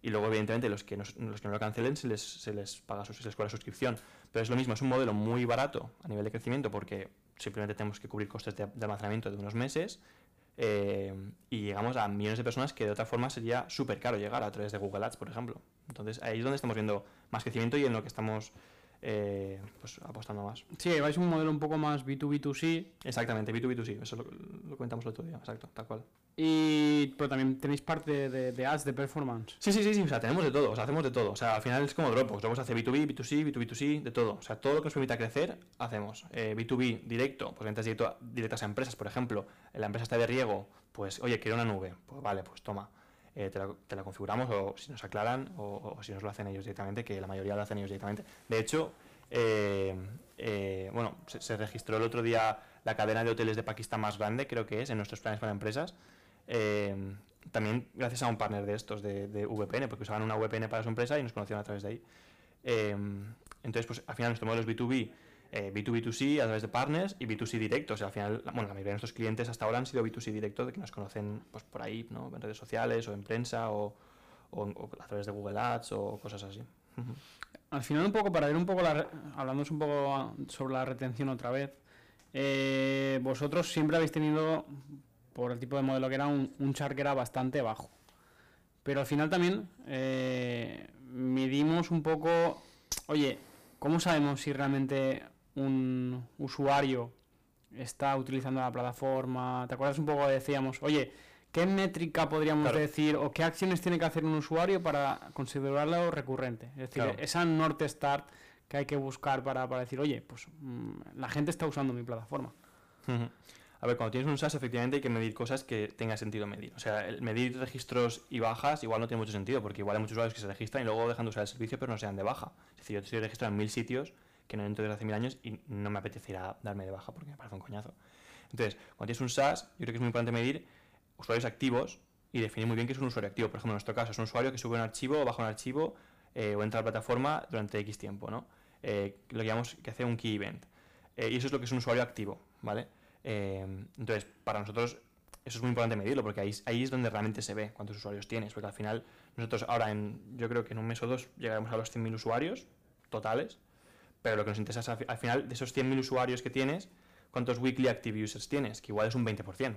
[SPEAKER 2] Y luego, evidentemente, los que no, lo cancelen se les, se paga se les cobra suscripción. Pero es lo mismo, es un modelo muy barato a nivel de crecimiento porque simplemente tenemos que cubrir costes de, almacenamiento de unos meses eh, y llegamos a millones de personas que de otra forma sería súper caro llegar a través de Google Ads, por ejemplo. Entonces ahí es donde estamos viendo más crecimiento y en lo que estamos eh, pues apostando más.
[SPEAKER 1] Sí, vais un modelo un poco más B2B2C.
[SPEAKER 2] Exactamente, B2B2C, eso lo, lo comentamos el otro día, exacto, tal cual.
[SPEAKER 1] Y, pero también tenéis parte de, ads, de performance.
[SPEAKER 2] Sí, sí, sí, sí, o sea, tenemos de todo, o sea, hacemos de todo. O sea, al final es como Dropbox, Dropbox hace B2B, B2C, B2B2C, de todo. O sea, todo lo que nos permita crecer, hacemos. B2B eh, directo, pues ventas directas a empresas, por ejemplo. La empresa está de riego, pues, oye, quiero una nube. Pues vale, pues toma. Eh, te, la, configuramos o si nos aclaran o, si nos lo hacen ellos directamente, que la mayoría lo hacen ellos directamente. De hecho, eh, eh, bueno, se, registró el otro día la cadena de hoteles de Pakistán más grande, creo que es, en nuestros planes para empresas. también gracias a un partner de estos, de, VPN, porque usaban una VPN para su empresa y nos conocieron a través de ahí. entonces, pues al final nuestro modelo es B2B eh, B2B2C a través de partners y B2C directo. Al final, bueno, la mayoría de nuestros clientes hasta ahora han sido B2C directo, de que nos conocen pues, por ahí, ¿no? En redes sociales o en prensa o, a través de Google Ads o cosas así.
[SPEAKER 1] Al final, un poco, para ver un poco, la, un poco sobre la retención otra vez, eh, vosotros siempre habéis tenido, por el tipo de modelo que era, un, un char que era bastante bajo. Pero al final también eh, medimos un poco, oye, ¿cómo sabemos si realmente un usuario está utilizando la plataforma. ¿Te acuerdas un poco? Decíamos, oye, ¿qué métrica podríamos decir o qué acciones tiene que hacer un usuario para considerarlo recurrente? Es decir, esa Norte Start que hay que buscar para, decir, oye, pues mm, la gente está usando mi plataforma.
[SPEAKER 2] A ver, cuando tienes un SaaS, efectivamente hay que medir cosas que tenga sentido medir. O sea, el medir registros y bajas igual no tiene mucho sentido, porque igual hay muchos usuarios que se registran y luego dejan de usar el servicio, pero no sean de baja. Es decir, yo estoy registrado en mil sitios que no entro desde hace mil años y no me apetecería darme de baja porque me parece un coñazo. Entonces, cuando tienes un SaaS, yo creo que es muy importante medir usuarios activos y definir muy bien qué es un usuario activo. Por ejemplo, en nuestro caso, es un usuario que sube un archivo baja un archivo eh, o entra a la plataforma durante X tiempo, ¿no? Eh, lo que llamamos que hace un key event. Eh, y eso es lo que es un usuario activo, ¿vale? entonces, para nosotros eso es muy importante medirlo porque ahí, ahí es donde realmente se ve cuántos usuarios tienes. Porque al final, nosotros ahora, en, yo creo que en un mes o dos llegaremos a los 100.000 usuarios totales pero lo que nos interesa es al final de esos 100.000 usuarios que tienes, ¿cuántos weekly active users tienes? Que igual es un 20%.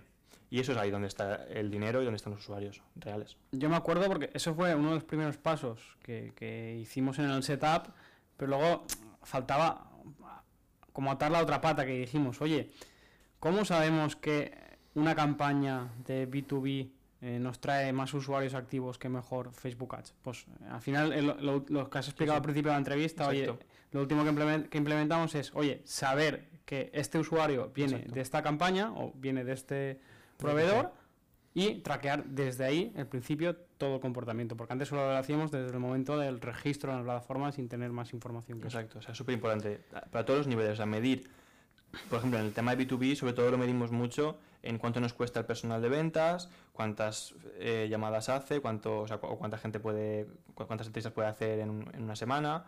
[SPEAKER 2] Y eso es ahí donde está el dinero y donde están los usuarios reales.
[SPEAKER 1] Yo me acuerdo porque eso fue uno de los primeros pasos que, hicimos en el setup, pero luego faltaba como atar la otra pata que dijimos, oye, ¿cómo sabemos que una campaña de B2B eh, nos trae más usuarios activos que mejor Facebook Ads? Pues al final, lo, que has explicado al principio de la entrevista, oye, lo último que, implementamos es, oye, saber que este usuario viene de esta campaña o viene de este proveedor y traquear desde ahí, el principio, todo el comportamiento. Porque antes solo lo hacíamos desde el momento del registro en la plataforma sin tener más información.
[SPEAKER 2] Que Exacto, o sea, súper importante para todos los niveles. O sea, medir, por ejemplo, en el tema de B2B, sobre todo lo medimos mucho en cuánto nos cuesta el personal de ventas, cuántas eh, llamadas hace, cuánto, o, sea, cuánta gente puede, cuántas entrevistas puede hacer en, en una semana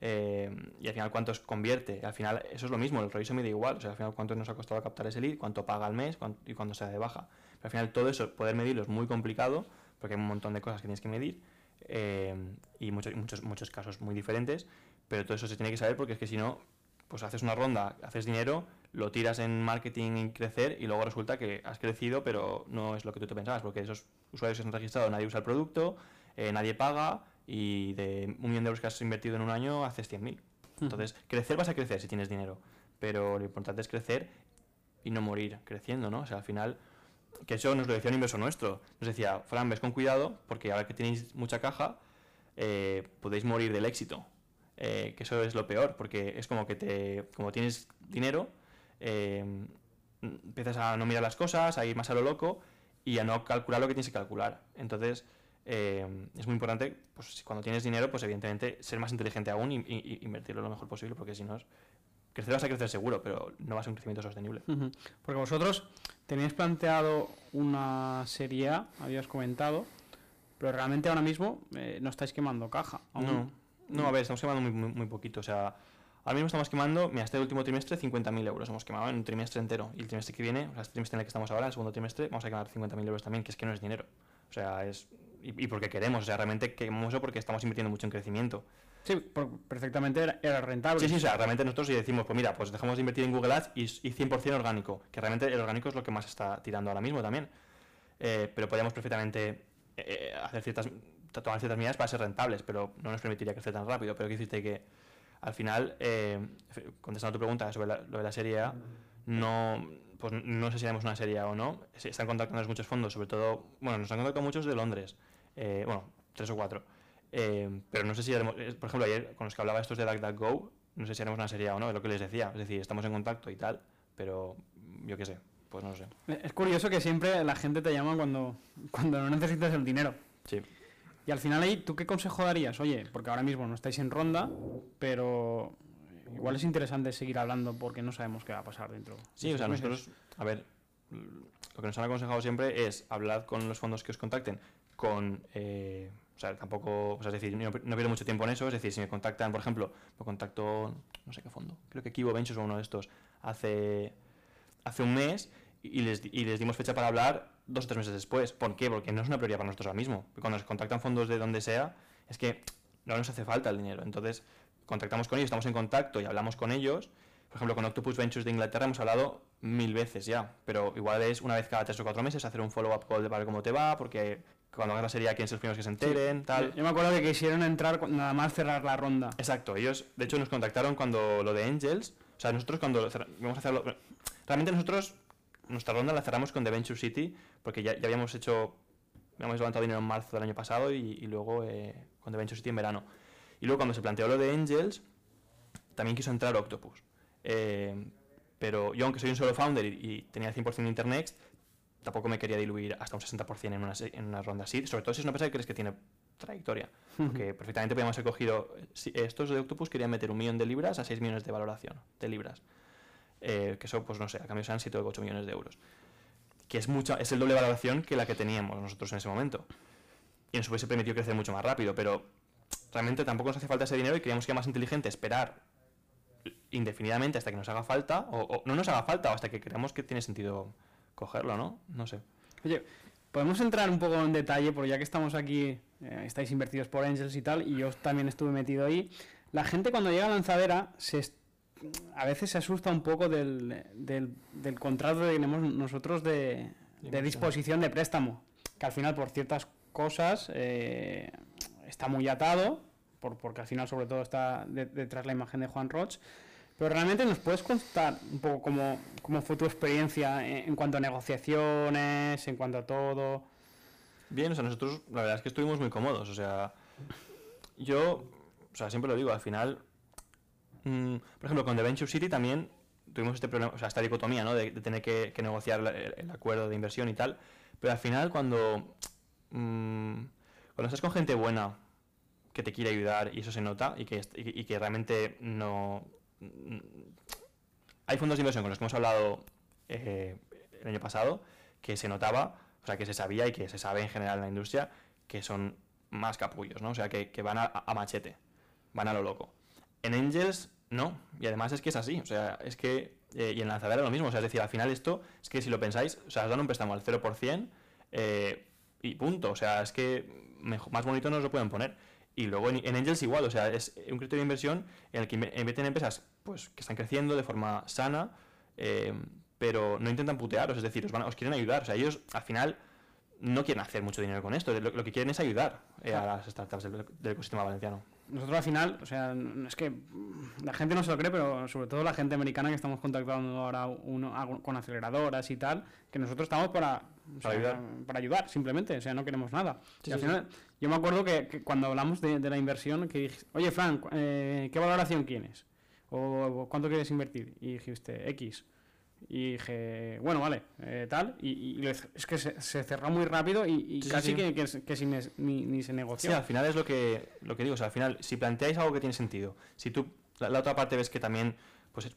[SPEAKER 2] eh, y al final cuántos convierte. Al final eso es lo mismo, el me mide igual, o sea, al final cuánto nos ha costado captar ese lead, cuánto paga al mes y cuánto se da de baja. Pero al final todo eso, poder medirlo es muy complicado porque hay un montón de cosas que tienes que medir eh, y muchos, muchos, muchos casos muy diferentes, pero todo eso se tiene que saber porque es que si no, pues haces una ronda, haces dinero, lo tiras en marketing y crecer y luego resulta que has crecido pero no es lo que tú te pensabas porque esos usuarios que se han registrado nadie usa el producto, eh, nadie paga y de un millón de euros que has invertido en un año haces 100.000. Entonces, crecer vas a crecer si tienes dinero, pero lo importante es crecer y no morir creciendo, ¿no? O sea, al final, que eso nos lo decía un inversor nuestro, nos decía, Fran, ves con cuidado, porque ahora que tenéis mucha caja, eh, podéis morir del éxito, eh, que eso es lo peor, porque es como que te, como tienes dinero, eh, empiezas a no mirar las cosas, a ir más a lo loco y a no calcular lo que tienes que calcular. Entonces, eh, es muy importante, pues cuando tienes dinero, pues evidentemente ser más inteligente aún y, invertirlo lo mejor posible, porque si no, crecer vas a crecer seguro, pero no va a ser un crecimiento sostenible.
[SPEAKER 1] Ujú. Porque vosotros teníais planteado una serie A, habías comentado, pero realmente ahora mismo eh, no estáis quemando caja. aún.
[SPEAKER 2] No, no, a ver, estamos quemando muy, muy, muy poquito. O sea, ahora mismo estamos quemando, mira, este último trimestre 50.000 euros hemos quemado en un trimestre entero. Y el trimestre que viene, o sea, este trimestre en el que estamos ahora, el segundo trimestre, vamos a quemar 50.000 euros también, que es que no es dinero. O sea, es. Y, y porque queremos, o sea, realmente quemamos eso porque estamos invirtiendo mucho en crecimiento.
[SPEAKER 1] Sí, perfectamente era, era rentable.
[SPEAKER 2] Sí, sí, o sea, realmente nosotros si decimos, pues mira, pues dejamos de invertir en Google Ads y, y 100% orgánico, que realmente el orgánico es lo que más está tirando ahora mismo también. Eh, pero podríamos perfectamente eh, hacer ciertas, tomar ciertas medidas para ser rentables, pero no nos permitiría crecer tan rápido. Pero que decirte que al final, eh, contestando a tu pregunta sobre la- lo de la serie A, no, pues no sé si haremos una serie A o no. Están contactando muchos fondos, sobre todo, bueno, nos han contactado muchos de Londres, eh, bueno, tres o cuatro. Eh, pero no sé si haremos, eh, por ejemplo, ayer con los que hablaba estos de DuckDuckGo, no sé si haremos una serie o no, es lo que les decía. Es decir, estamos en contacto y tal, pero yo qué sé, pues no lo sé.
[SPEAKER 1] Es curioso que siempre la gente te llama cuando, <laughs> cuando no necesitas el dinero.
[SPEAKER 2] Sí.
[SPEAKER 1] Y al final ahí, ¿tú qué consejo darías? Oye, porque ahora mismo no estáis en ronda, pero igual es interesante seguir hablando porque no sabemos qué va a pasar dentro. de
[SPEAKER 2] Sí, o sea,
[SPEAKER 1] meses.
[SPEAKER 2] nosotros, a ver, lo que nos han aconsejado siempre es hablar con los fondos que os contacten con... eh, o sea, tampoco, o sea, es decir, no, no pierdo mucho tiempo en eso, es decir, si me contactan, por ejemplo, me contactó, no sé qué fondo, creo que Kibo Ventures o uno de estos, hace, hace un mes y les, y les dimos fecha para hablar dos o tres meses después. ¿Por qué? Porque no es una prioridad para nosotros ahora mismo. Cuando nos contactan fondos de donde sea, es que no nos hace falta el dinero. Entonces, contactamos con ellos, estamos en contacto y hablamos con ellos. Por ejemplo, con Octopus Ventures de Inglaterra hemos hablado mil veces ya, pero igual es una vez cada tres o cuatro meses hacer un follow-up call de para ver cómo te va, porque cuando hagas la serie quieren ser los primeros que se enteren, tal.
[SPEAKER 1] Yo me acuerdo que quisieron entrar nada más cerrar la ronda.
[SPEAKER 2] Exacto, ellos de hecho nos contactaron cuando lo de Angels, o sea, nosotros cuando vamos a hacerlo, realmente nosotros nuestra ronda la cerramos con The Venture City porque ya, ya habíamos hecho, habíamos levantado dinero en marzo del año pasado y, y luego eh, con The Venture City en verano. Y luego cuando se planteó lo de Angels, también quiso entrar Octopus. Eh, pero yo aunque soy un solo founder y, y tenía el 100% de Internext, tampoco me quería diluir hasta un 60% en una, en una ronda así, sobre todo si es una empresa que crees que tiene trayectoria. Porque perfectamente podíamos haber cogido. si estos de Octopus querían meter un millón de libras a 6 millones de valoración de libras. Eh, que eso, pues no sé, a cambio sean 7 o 8 millones de euros. Que es mucha, es el doble de valoración que la que teníamos nosotros en ese momento. Y nos hubiese permitido crecer mucho más rápido, pero realmente tampoco nos hace falta ese dinero y creíamos que era más inteligente esperar indefinidamente hasta que nos haga falta, o, o no nos haga falta, o hasta que creamos que tiene sentido cogerlo, ¿no? No sé.
[SPEAKER 1] Oye, podemos entrar un poco en detalle, porque ya que estamos aquí, eh, estáis invertidos por Angels y tal, y yo también estuve metido ahí. La gente cuando llega a lanzadera se a veces se asusta un poco del, del, del contrato que tenemos nosotros de, de disposición de préstamo, que al final por ciertas cosas eh, está muy atado, por, porque al final sobre todo está de- detrás la imagen de Juan Roch. Pero realmente nos puedes contar un poco cómo, cómo fue tu experiencia en, cuanto a negociaciones, en cuanto a todo.
[SPEAKER 2] Bien, o sea, nosotros la verdad es que estuvimos muy cómodos, o sea, yo, o sea, siempre lo digo, al final, mm, por ejemplo, con The Venture City también tuvimos este problema, o sea, esta dicotomía, ¿no? De, tener que, negociar el, acuerdo de inversión y tal, pero al final cuando, mm, cuando estás con gente buena que te quiere ayudar y eso se nota y, que- y que realmente no... Hay fondos de inversión con los que hemos hablado eh, el año pasado que se notaba, o sea, que se sabía y que se sabe en general en la industria que son más capullos, ¿no? O sea, que, que van a, a machete, van a lo loco. En Angels, no. Y además es que es así, o sea, es que... eh, y en Lanzadera lo mismo, o sea, es decir, al final esto, es que si lo pensáis, o sea, os dan un préstamo al 0%, eh, y punto, o sea, es que mejor- más bonito no os lo pueden poner. Y luego en, en Angels igual, o sea, es un criterio de inversión en el que invierten en empresas pues, que están creciendo de forma sana, eh, pero no intentan putearos, es decir, os, van, a- os quieren ayudar. O sea, ellos al final no quieren hacer mucho dinero con esto, lo, lo que quieren es ayudar eh, a las startups del, del ecosistema valenciano.
[SPEAKER 1] Nosotros al final, o sea, es que la gente no se lo cree, pero sobre todo la gente americana que estamos contactando ahora uno, con aceleradoras y tal, que nosotros estamos para,
[SPEAKER 2] Para
[SPEAKER 1] sea,
[SPEAKER 2] ayudar.
[SPEAKER 1] para ayudar, simplemente, o sea, no queremos nada.
[SPEAKER 2] Sí,
[SPEAKER 1] y al
[SPEAKER 2] sí,
[SPEAKER 1] final, yo me acuerdo que, que cuando hablamos de, de la inversión, que dije, oye, Frank, eh, ¿qué valoración quieres? O, o cuánto quieres invertir? Y dijiste, X. Y dije, bueno, vale, eh, tal. Y, y es que se, se cerró muy rápido y, y
[SPEAKER 2] Sí,
[SPEAKER 1] casi
[SPEAKER 2] sí.
[SPEAKER 1] que, que, que ni, ni se negoció.
[SPEAKER 2] Sí, al final es lo que, lo que digo, o sea, al final, si planteáis algo que tiene sentido, si tú, la, la otra parte ves que también pues,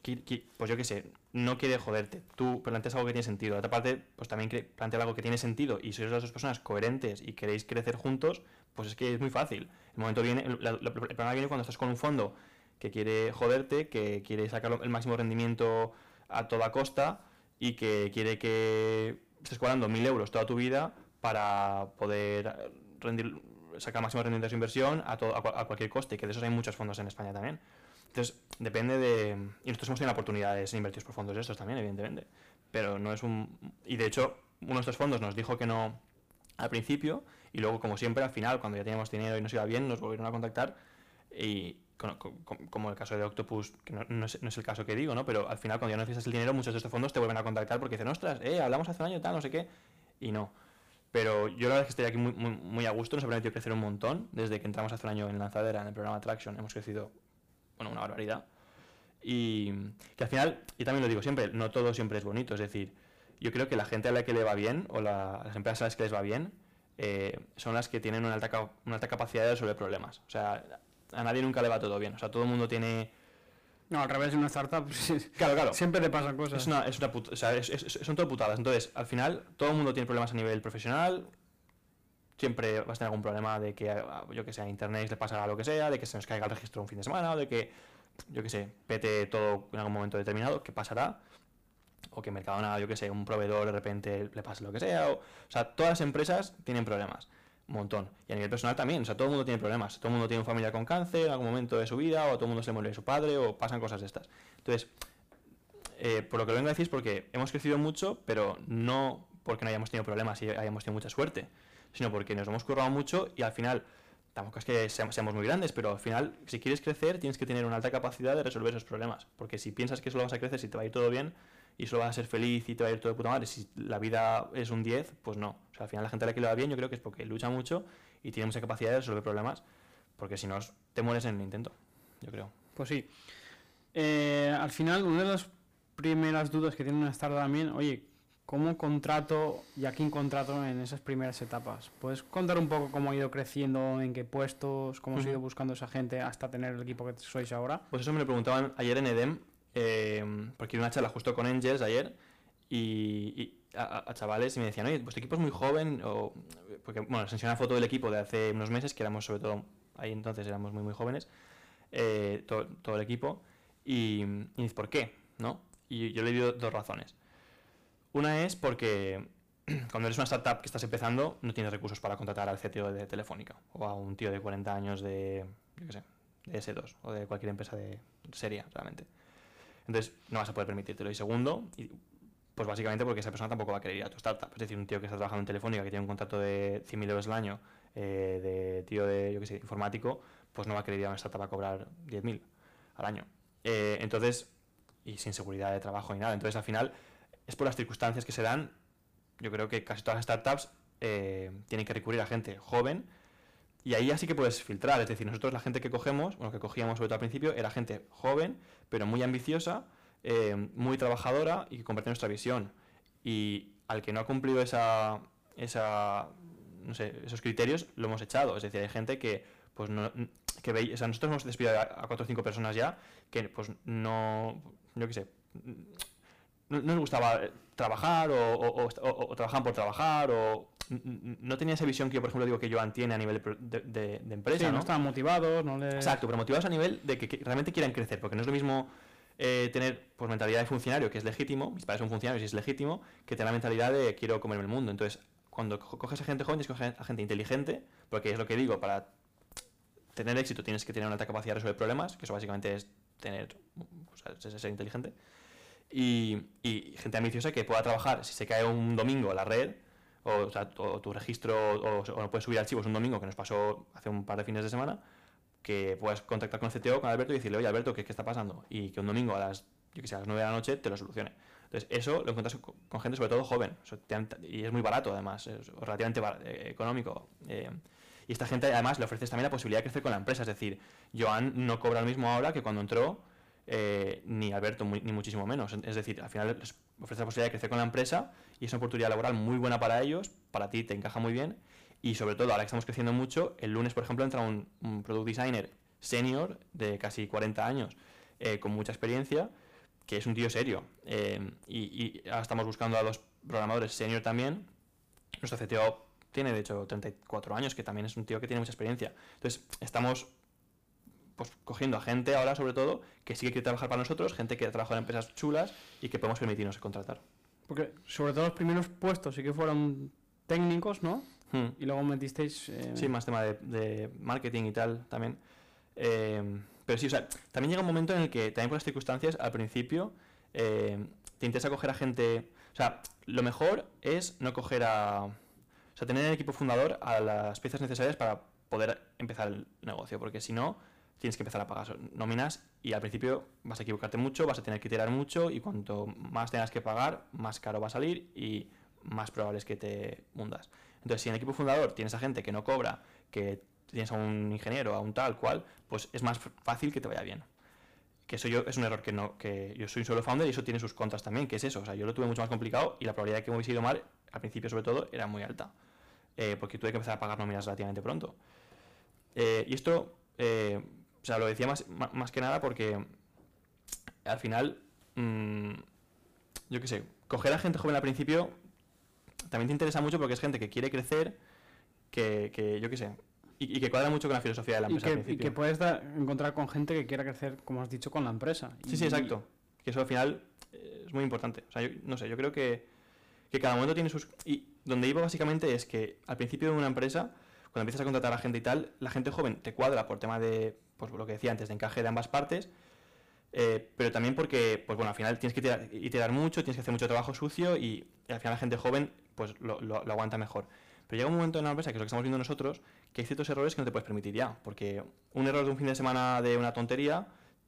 [SPEAKER 2] pues yo qué sé, no quiere joderte. Tú planteas algo que tiene sentido. La otra parte, pues también plantea algo que tiene sentido. Y sois las dos personas coherentes y queréis crecer juntos, pues es que es muy fácil. El momento viene, el, problema viene cuando estás con un fondo que quiere joderte, que quiere sacar el máximo rendimiento a toda costa y que quiere que estés cobrando mil euros toda tu vida para poder rendir, sacar máximo rendimiento de su inversión a, todo, a, cualquier coste, que de esos hay muchos fondos en España también. Entonces, depende de... Y nosotros hemos tenido oportunidades en invertir por fondos estos también, evidentemente. Pero no es un... Y de hecho, uno de estos fondos nos dijo que no al principio y luego, como siempre, al final, cuando ya teníamos dinero y nos iba bien, nos volvieron a contactar y como el caso de Octopus, que no, es, el caso que digo, ¿no? Pero al final, cuando ya no necesitas el dinero, muchos de estos fondos te vuelven a contactar porque dicen, ostras, eh, hablamos hace un año tal, no sé qué, y no. Pero yo la verdad es que estoy aquí muy, muy, a gusto, nos ha permitido crecer un montón. Desde que entramos hace un año en Lanzadera, en el programa Traction, hemos crecido, bueno, una barbaridad. Y que al final, y también lo digo siempre, no todo siempre es bonito. Es decir, yo creo que la gente a la que le va bien, o las empresas a las que les va bien, eh, son las que tienen una alta, una alta capacidad de resolver problemas. O sea, a nadie nunca le va todo bien. O sea, todo el mundo tiene
[SPEAKER 1] no, al revés, en una startup
[SPEAKER 2] claro, claro.
[SPEAKER 1] siempre te pasan cosas.
[SPEAKER 2] Es una, es una o sea, son todo putadas. Entonces, al final, todo el mundo tiene problemas a nivel profesional. Siempre vas a tener algún problema de que, ah, yo que sé, a internet le pasa lo que sea, de que se nos caiga el registro un fin de semana, o de que, yo que sé, pete todo en algún momento determinado, que pasará. O que Mercadona, yo que sé, un proveedor de repente le pase lo que sea. O, o sea, todas las empresas tienen problemas montón. Y a nivel personal también, o sea, todo el mundo tiene problemas. Todo el mundo tiene una familia con cáncer en algún momento de su vida, o todo el mundo se muere su padre, o pasan cosas de estas. Entonces, eh, por lo que vengo a decir es porque hemos crecido mucho, pero no porque no hayamos tenido problemas y hayamos tenido mucha suerte, sino porque nos hemos currado mucho y al final, tampoco es que seamos, muy grandes, pero al final, si quieres crecer, tienes que tener una alta capacidad de resolver esos problemas. Porque si piensas que solo vas a crecer si te va a ir todo bien, y solo vas a ser feliz y te va a ir todo de puta madre. Si la vida es un 10, pues no. O sea, al final la gente a la que le va bien yo creo que es porque lucha mucho y tiene mucha capacidad de resolver problemas, porque si no, te mueres en el intento, yo creo.
[SPEAKER 1] Pues sí. Eh, al final, una de las primeras dudas que tiene una startup también, oye, ¿cómo contrato y a quién contrato en esas primeras etapas? ¿Puedes contar un poco cómo ha ido creciendo, en qué puestos, cómo has ido buscando esa gente hasta tener el equipo que sois ahora?
[SPEAKER 2] Pues eso me lo preguntaban ayer en EDEM, eh, porque una charla justo con Angels ayer y, a, chavales y me decían, oye, vuestro equipo es muy joven, o, porque, bueno, les enseñé una foto del equipo de hace unos meses, que éramos sobre todo, ahí entonces éramos muy, muy jóvenes, eh, todo, el equipo, y, y ¿por qué? ¿No? Y yo le digo dos razones. Una es porque <clears throat> cuando eres una startup que estás empezando, no tienes recursos para contratar al CTO de Telefónica o a un tío de 40 años de, yo qué sé, de S2 o de cualquier empresa de seria, realmente. Entonces, no vas a poder permitírtelo. Y segundo, pues básicamente porque esa persona tampoco va a querer ir a tu startup. Es decir, un tío que está trabajando en Telefónica, que tiene un contrato de 100.000 euros al año, eh, de tío de, yo qué sé, informático, pues no va a querer ir a una startup a cobrar 10.000 al año. Eh, entonces, y sin seguridad de trabajo ni nada. Entonces, al final, es por las circunstancias que se dan. Yo creo que casi todas las startups eh, tienen que recurrir a gente joven. Y ahí así que puedes filtrar. Es decir, nosotros la gente que cogemos, bueno, que cogíamos sobre todo al principio, era gente joven, pero muy ambiciosa, eh, muy trabajadora y que comparte nuestra visión. Y al que no ha cumplido esa, esa, no sé, esos criterios, lo hemos echado. Es decir, hay gente que, pues, no, que veis, o sea, nosotros hemos despedido a, cuatro o cinco personas ya que, pues, no, yo qué sé, no, les gustaba trabajar o, o, trabajaban por trabajar o no tenía esa visión que yo, por ejemplo, digo que Joan tiene a nivel de, empresa.
[SPEAKER 1] no, estaban motivados, no
[SPEAKER 2] Exacto, pero motivados a nivel de que, realmente quieran crecer, porque no es lo mismo eh, tener pues, mentalidad de funcionario, que es legítimo, mis padres son funcionarios y es legítimo, que tener la mentalidad de quiero comerme el mundo. Entonces, cuando coges a gente joven, tienes que coger a gente inteligente, porque es lo que digo, para tener éxito tienes que tener una alta capacidad de resolver problemas, que eso básicamente es tener, ser inteligente. Y, y, gente ambiciosa que pueda trabajar, si se cae un domingo la red, o, tu registro, o, no puedes subir archivos un domingo, que nos pasó hace un par de fines de semana, que puedas contactar con el CTO, con Alberto y decirle, oye Alberto, ¿qué, qué está pasando? Y que un domingo a las, yo que sé, a las 9 de la noche te lo solucione. Entonces, eso lo encuentras con gente sobre todo joven, y es muy barato además, es relativamente eh, económico. Eh, y esta gente además le ofreces también la posibilidad de crecer con la empresa, es decir, Joan no cobra lo mismo ahora que cuando entró, eh, ni Alberto, ni muchísimo menos. Es decir, al final les ofrece la posibilidad de crecer con la empresa y es una oportunidad laboral muy buena para ellos, para ti te encaja muy bien y sobre todo ahora que estamos creciendo mucho, el lunes por ejemplo entra un, product designer senior de casi 40 años eh, con mucha experiencia que es un tío serio. Eh, y, y, ahora estamos buscando a dos programadores senior también. Nuestro CTO tiene de hecho 34 años, que también es un tío que tiene mucha experiencia. Entonces, estamos pues cogiendo a gente ahora sobre todo que sí que quiere trabajar para nosotros, gente que ha trabajado en empresas chulas y que podemos permitirnos contratar.
[SPEAKER 1] Porque sobre todo los primeros puestos sí que fueron técnicos, ¿no?
[SPEAKER 2] Hmm.
[SPEAKER 1] Y luego metisteis... eh,
[SPEAKER 2] Sí, más tema de, de marketing y tal también. Eh, pero sí, o sea, también llega un momento en el que, también por las circunstancias, al principio, eh, te interesa coger a gente... O sea, lo mejor es no coger a... O sea, tener en el equipo fundador a las piezas necesarias para poder empezar el negocio, porque si no, tienes que empezar a pagar nóminas y al principio vas a equivocarte mucho, vas a tener que tirar mucho y cuanto más tengas que pagar, más caro va a salir y más probable es que te hundas. Entonces, si en el equipo fundador tienes a gente que no cobra, que tienes a un ingeniero, a un tal cual, pues es más fácil que te vaya bien. Que eso yo es un error que no, que yo soy un solo founder y eso tiene sus contras también, que es eso. O sea, yo lo tuve mucho más complicado y la probabilidad de que me hubiese ido mal, al principio sobre todo, era muy alta. Eh, porque tuve que empezar a pagar nóminas relativamente pronto. Eh, y esto, eh, o sea, lo decía más, más que nada porque al final, mm, yo qué sé, coger a gente joven al principio también te interesa mucho porque es gente que quiere crecer, que, que yo qué sé, y, y que cuadra mucho con la filosofía de la
[SPEAKER 1] y
[SPEAKER 2] empresa al
[SPEAKER 1] que, y
[SPEAKER 2] principio.
[SPEAKER 1] que puedes dar- encontrar con gente que quiera crecer, como has dicho, con la empresa.
[SPEAKER 2] Sí, sí,
[SPEAKER 1] Y-
[SPEAKER 2] exacto. Que eso al final eh, es muy importante. O sea, yo, no sé, yo creo que, que cada momento tiene sus... Y donde iba básicamente es que al principio de una empresa, cuando empiezas a contratar a gente y tal, la gente joven te cuadra por tema de, pues lo que decía antes, de encaje de ambas partes, eh, pero también porque, pues bueno, al final tienes que iterar mucho, tienes que hacer mucho trabajo sucio y, y al final la gente joven, pues lo, lo- lo aguanta mejor. Pero llega un momento en la empresa, que es lo que estamos viendo nosotros, que hay ciertos errores que no te puedes permitir ya, porque un error de un fin de semana de una tontería,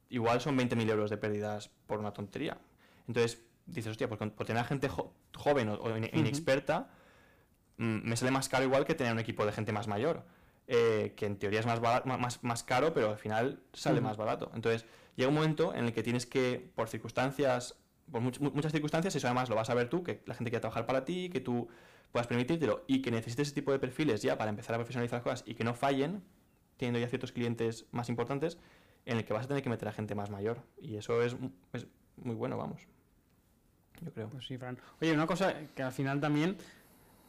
[SPEAKER 2] igual son 20.000 euros de pérdidas por una tontería. Entonces, dices, hostia, pues por tener a gente jo- joven o, o in-
[SPEAKER 1] Ujú.
[SPEAKER 2] Mm, me sale más caro igual que tener un equipo de gente más mayor, eh, que en teoría es más, barato- más, más caro, pero al final sale más barato. Entonces, llega un momento en el que tienes que, por circunstancias, por much- mu- muchas circunstancias, eso además lo vas a ver tú, que la gente quiere trabajar para ti, que tú puedas permitírtelo y que necesites ese tipo de perfiles ya para empezar a profesionalizar las cosas y que no fallen, teniendo ya ciertos clientes más importantes, en el que vas a tener que meter a gente más mayor. Y eso es, es muy bueno, vamos. Yo creo.
[SPEAKER 1] Pues sí, Fran. Oye, una cosa que al final también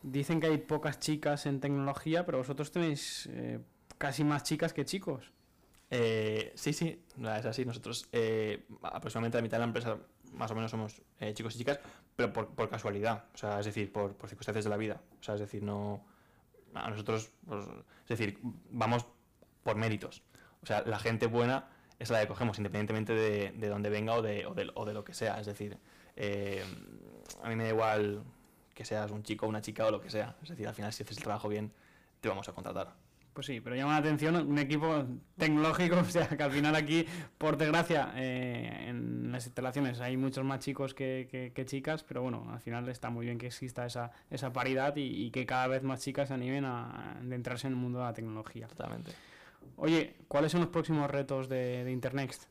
[SPEAKER 1] dicen que hay pocas chicas en tecnología, pero vosotros tenéis eh, casi más chicas que chicos.
[SPEAKER 2] Eh, sí, sí, es así. Nosotros eh, aproximadamente la mitad de la empresa más o menos somos eh, chicos y chicas, pero por, casualidad, o sea, es decir, por, por circunstancias de la vida. O sea, es decir, no... Nosotros, pues, es decir, vamos por méritos. O sea, la gente buena es la que cogemos, independientemente de, de dónde venga o de, o, de, o de lo que sea. Es decir, eh, a mí me da igual que seas un chico una chica o lo que sea. Es decir, al final, si haces el trabajo bien, te vamos a contratar.
[SPEAKER 1] Pues sí, pero llama la atención un equipo tecnológico, <laughs> o sea, que al final aquí, por desgracia, eh, en las instalaciones hay muchos más chicos que, que- que chicas, pero bueno, al final está muy bien que exista esa, esa paridad y, y que cada vez más chicas se animen a, a adentrarse en el mundo de la tecnología.
[SPEAKER 2] Totalmente.
[SPEAKER 1] Oye, ¿cuáles son los próximos retos de, de Internext?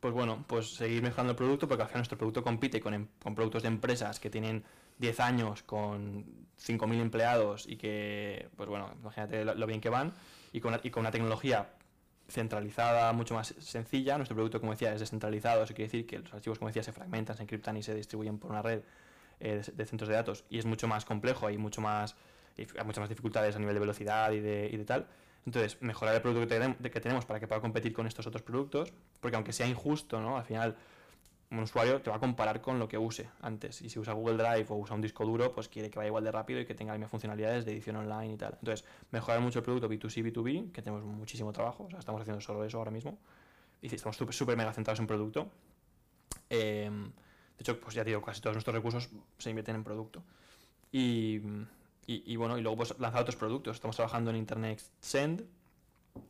[SPEAKER 2] Pues bueno, pues seguir mejorando el producto, porque al final nuestro producto compite con, em- con productos de empresas que tienen 10 años, con 5.000 empleados y que, pues bueno, imagínate lo, bien que van, y con, y con una tecnología centralizada, mucho más sencilla. Nuestro producto, como decía, es descentralizado, eso quiere decir que los archivos, como decía, se fragmentan, se encriptan y se distribuyen por una red eh, de, centros de datos, y es mucho más complejo, hay mucho más, hay muchas más dificultades a nivel de velocidad y de, y de tal. Entonces, mejorar el producto que, que tenemos para que pueda competir con estos otros productos, porque aunque sea injusto, ¿no? Al final, un usuario te va a comparar con lo que use antes. Y si usa Google Drive o usa un disco duro, pues quiere que vaya igual de rápido y que tenga las mismas funcionalidades de edición online y tal. Entonces, mejorar mucho el producto B2C, B2B, que tenemos muchísimo trabajo, o sea, estamos haciendo solo eso ahora mismo. Y estamos súper mega centrados en producto. Eh, de hecho, pues ya digo, casi todos nuestros recursos se invierten en producto. Y bueno, y luego pues lanzar otros productos. Estamos trabajando en Internet Send.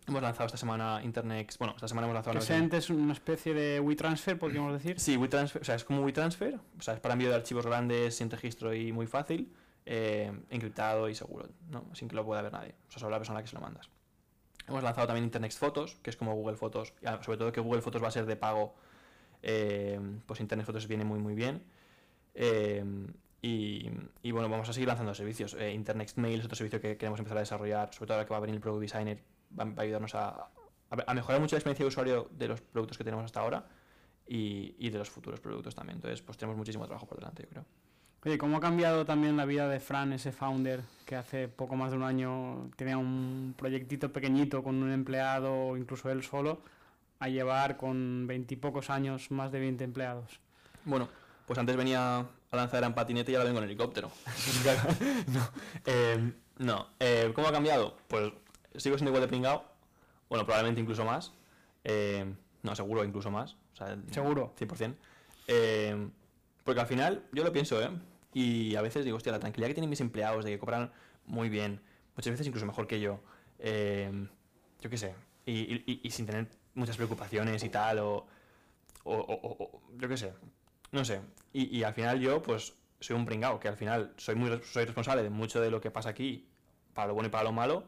[SPEAKER 2] Hemos lanzado esta semana Internet. Bueno, esta semana hemos lanzado
[SPEAKER 1] Send es una especie de WeTransfer, podríamos decir.
[SPEAKER 2] Sí, WeTransfer, o sea, es como WeTransfer, o sea, es para envío de archivos grandes sin registro y muy fácil, eh, encriptado y seguro, ¿no? Sin que lo pueda ver nadie, o sea, solo la persona a la que se lo mandas. Hemos lanzado también Internet Fotos, que es como Google Fotos, ah, sobre todo que Google Fotos va a ser de pago, eh, pues Internet Fotos viene muy muy bien. Eh, y, y bueno, vamos a seguir lanzando servicios. Eh, Internet Mail es otro servicio que queremos empezar a desarrollar, sobre todo ahora que va a venir el Product Designer, va, a ayudarnos a, a- a mejorar mucho la experiencia de usuario de los productos que tenemos hasta ahora y, y de los futuros productos también. Entonces, pues tenemos muchísimo trabajo por delante, yo creo.
[SPEAKER 1] Oye, ¿cómo ha cambiado también la vida de Fran, ese founder que hace poco más de un año tenía un proyectito pequeñito con un empleado o incluso él solo, a llevar con veintipocos años más de 20 empleados?
[SPEAKER 2] Bueno, pues antes venía a lanzar en patinete y ahora vengo en helicóptero. <laughs> <laughs> no, eh, no. Eh, ¿cómo ha cambiado? Pues sigo siendo igual de pringado, bueno, probablemente incluso más. Eh, no, seguro incluso más. O sea,
[SPEAKER 1] Seguro.
[SPEAKER 2] 100%. Eh, porque al final, yo lo pienso, ¿eh? Y a veces digo, hostia, la tranquilidad que tienen mis empleados, de que cobran muy bien, muchas veces incluso mejor que yo, eh, yo qué sé, y, y- y sin tener muchas preocupaciones y tal, o, o, o- o- yo qué sé, no sé. Y, y al final yo, pues, soy un pringao, que al final soy muy soy responsable de mucho de lo que pasa aquí, para lo bueno y para lo malo,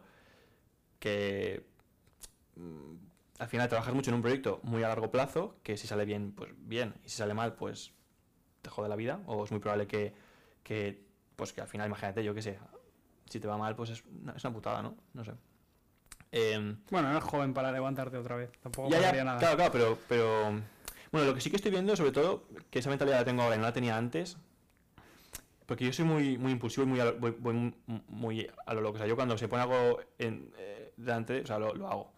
[SPEAKER 2] que mm, al final trabajas mucho en un proyecto muy a largo plazo, que si sale bien, pues bien, y si sale mal, pues te jode la vida, o es muy probable que, que pues que al final, imagínate, yo qué sé, si te va mal, pues es una, es una putada, ¿no? No sé. Em,
[SPEAKER 1] Bueno, eres joven para levantarte otra vez, tampoco
[SPEAKER 2] ya, ya,
[SPEAKER 1] nada.
[SPEAKER 2] claro, claro, pero, pero... Bueno, lo que sí que estoy viendo, sobre todo, que esa mentalidad la tengo ahora y no la tenía antes, porque yo soy muy, muy impulsivo y muy a, lo, voy, voy muy, muy a lo loco. O sea, yo cuando se pone algo en, eh, delante, o sea, lo, lo hago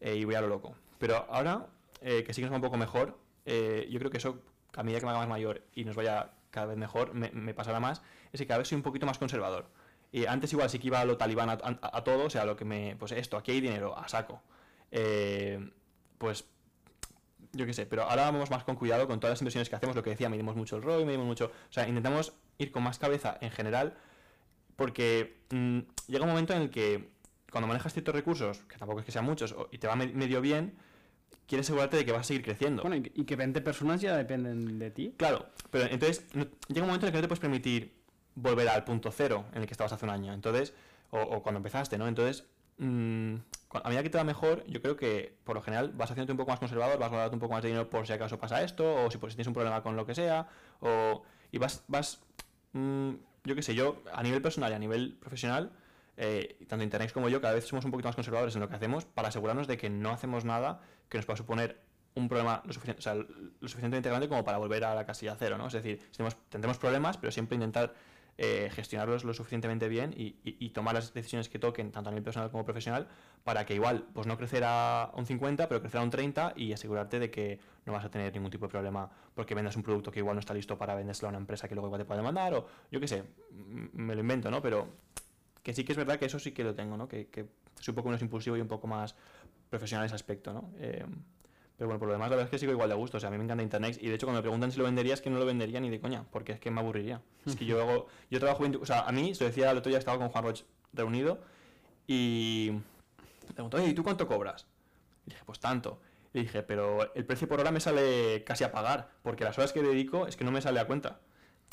[SPEAKER 2] eh, y voy a lo loco. Pero ahora, eh, que sí que nos va un poco mejor, eh, yo creo que eso, a medida que me haga más mayor y nos vaya cada vez mejor, me, pasará más, es que cada vez soy un poquito más conservador. Y antes igual sí que iba a lo talibán a, todo, o sea, lo que me... Pues esto, aquí hay dinero, a saco. Pues yo qué sé, pero ahora vamos más con cuidado con todas las inversiones que hacemos, lo que decía, medimos mucho el ROI, medimos mucho, o sea, intentamos ir con más cabeza en general, porque mm, llega un momento en el que cuando manejas ciertos recursos, que tampoco es que sean muchos, y te va me- medio bien, quieres asegurarte de que vas a seguir creciendo.
[SPEAKER 1] Bueno, y que, y que 20 personas ya dependen de ti.
[SPEAKER 2] Claro, pero entonces llega un momento en el que no te puedes permitir volver al punto cero en el que estabas hace un año, entonces, o, o cuando empezaste, ¿no? Entonces, mm, cu- a medida que te va mejor, yo creo que por lo general vas haciéndote un poco más conservador, vas guardando un poco más de dinero por si acaso pasa esto, o si, si tienes un problema con lo que sea, o, y vas, vas mm, yo qué sé, yo a nivel personal y a nivel profesional, eh, tanto Internet como yo, cada vez somos un poquito más conservadores en lo que hacemos para asegurarnos de que no hacemos nada que nos pueda suponer un problema lo, suficientemente grande como para volver a la casilla cero, ¿no? Es decir, tendremos problemas, pero siempre intentar eh, gestionarlos lo suficientemente bien y, tomar las decisiones que toquen, tanto a nivel personal como profesional, para que igual, pues no crecer a un 50, pero crecer a un 30 y asegurarte de que no vas a tener ningún tipo de problema porque vendas un producto que igual no está listo para vendérselo a una empresa que luego igual te puede demandar, o yo qué sé, me lo invento, ¿no? Pero que sí que es verdad que eso sí que lo tengo, ¿no? Que, que soy un poco menos impulsivo y un poco más profesional en ese aspecto, ¿no? Eh, pero bueno, por lo demás, la verdad es que sigo igual de gusto. O sea, a mí me encanta Internet. Y de hecho, cuando me preguntan si lo vendería, es que no lo vendería ni de coña, porque es que me aburriría. Es que yo hago. Yo trabajo 20 O sea, a mí, se lo decía el otro día, estaba con Juan Roch reunido y. Me preguntó, oye, ¿y tú cuánto cobras? Y dije, pues tanto. Y dije, pero el precio por hora me sale casi a pagar, porque las horas que dedico es que no me sale a cuenta.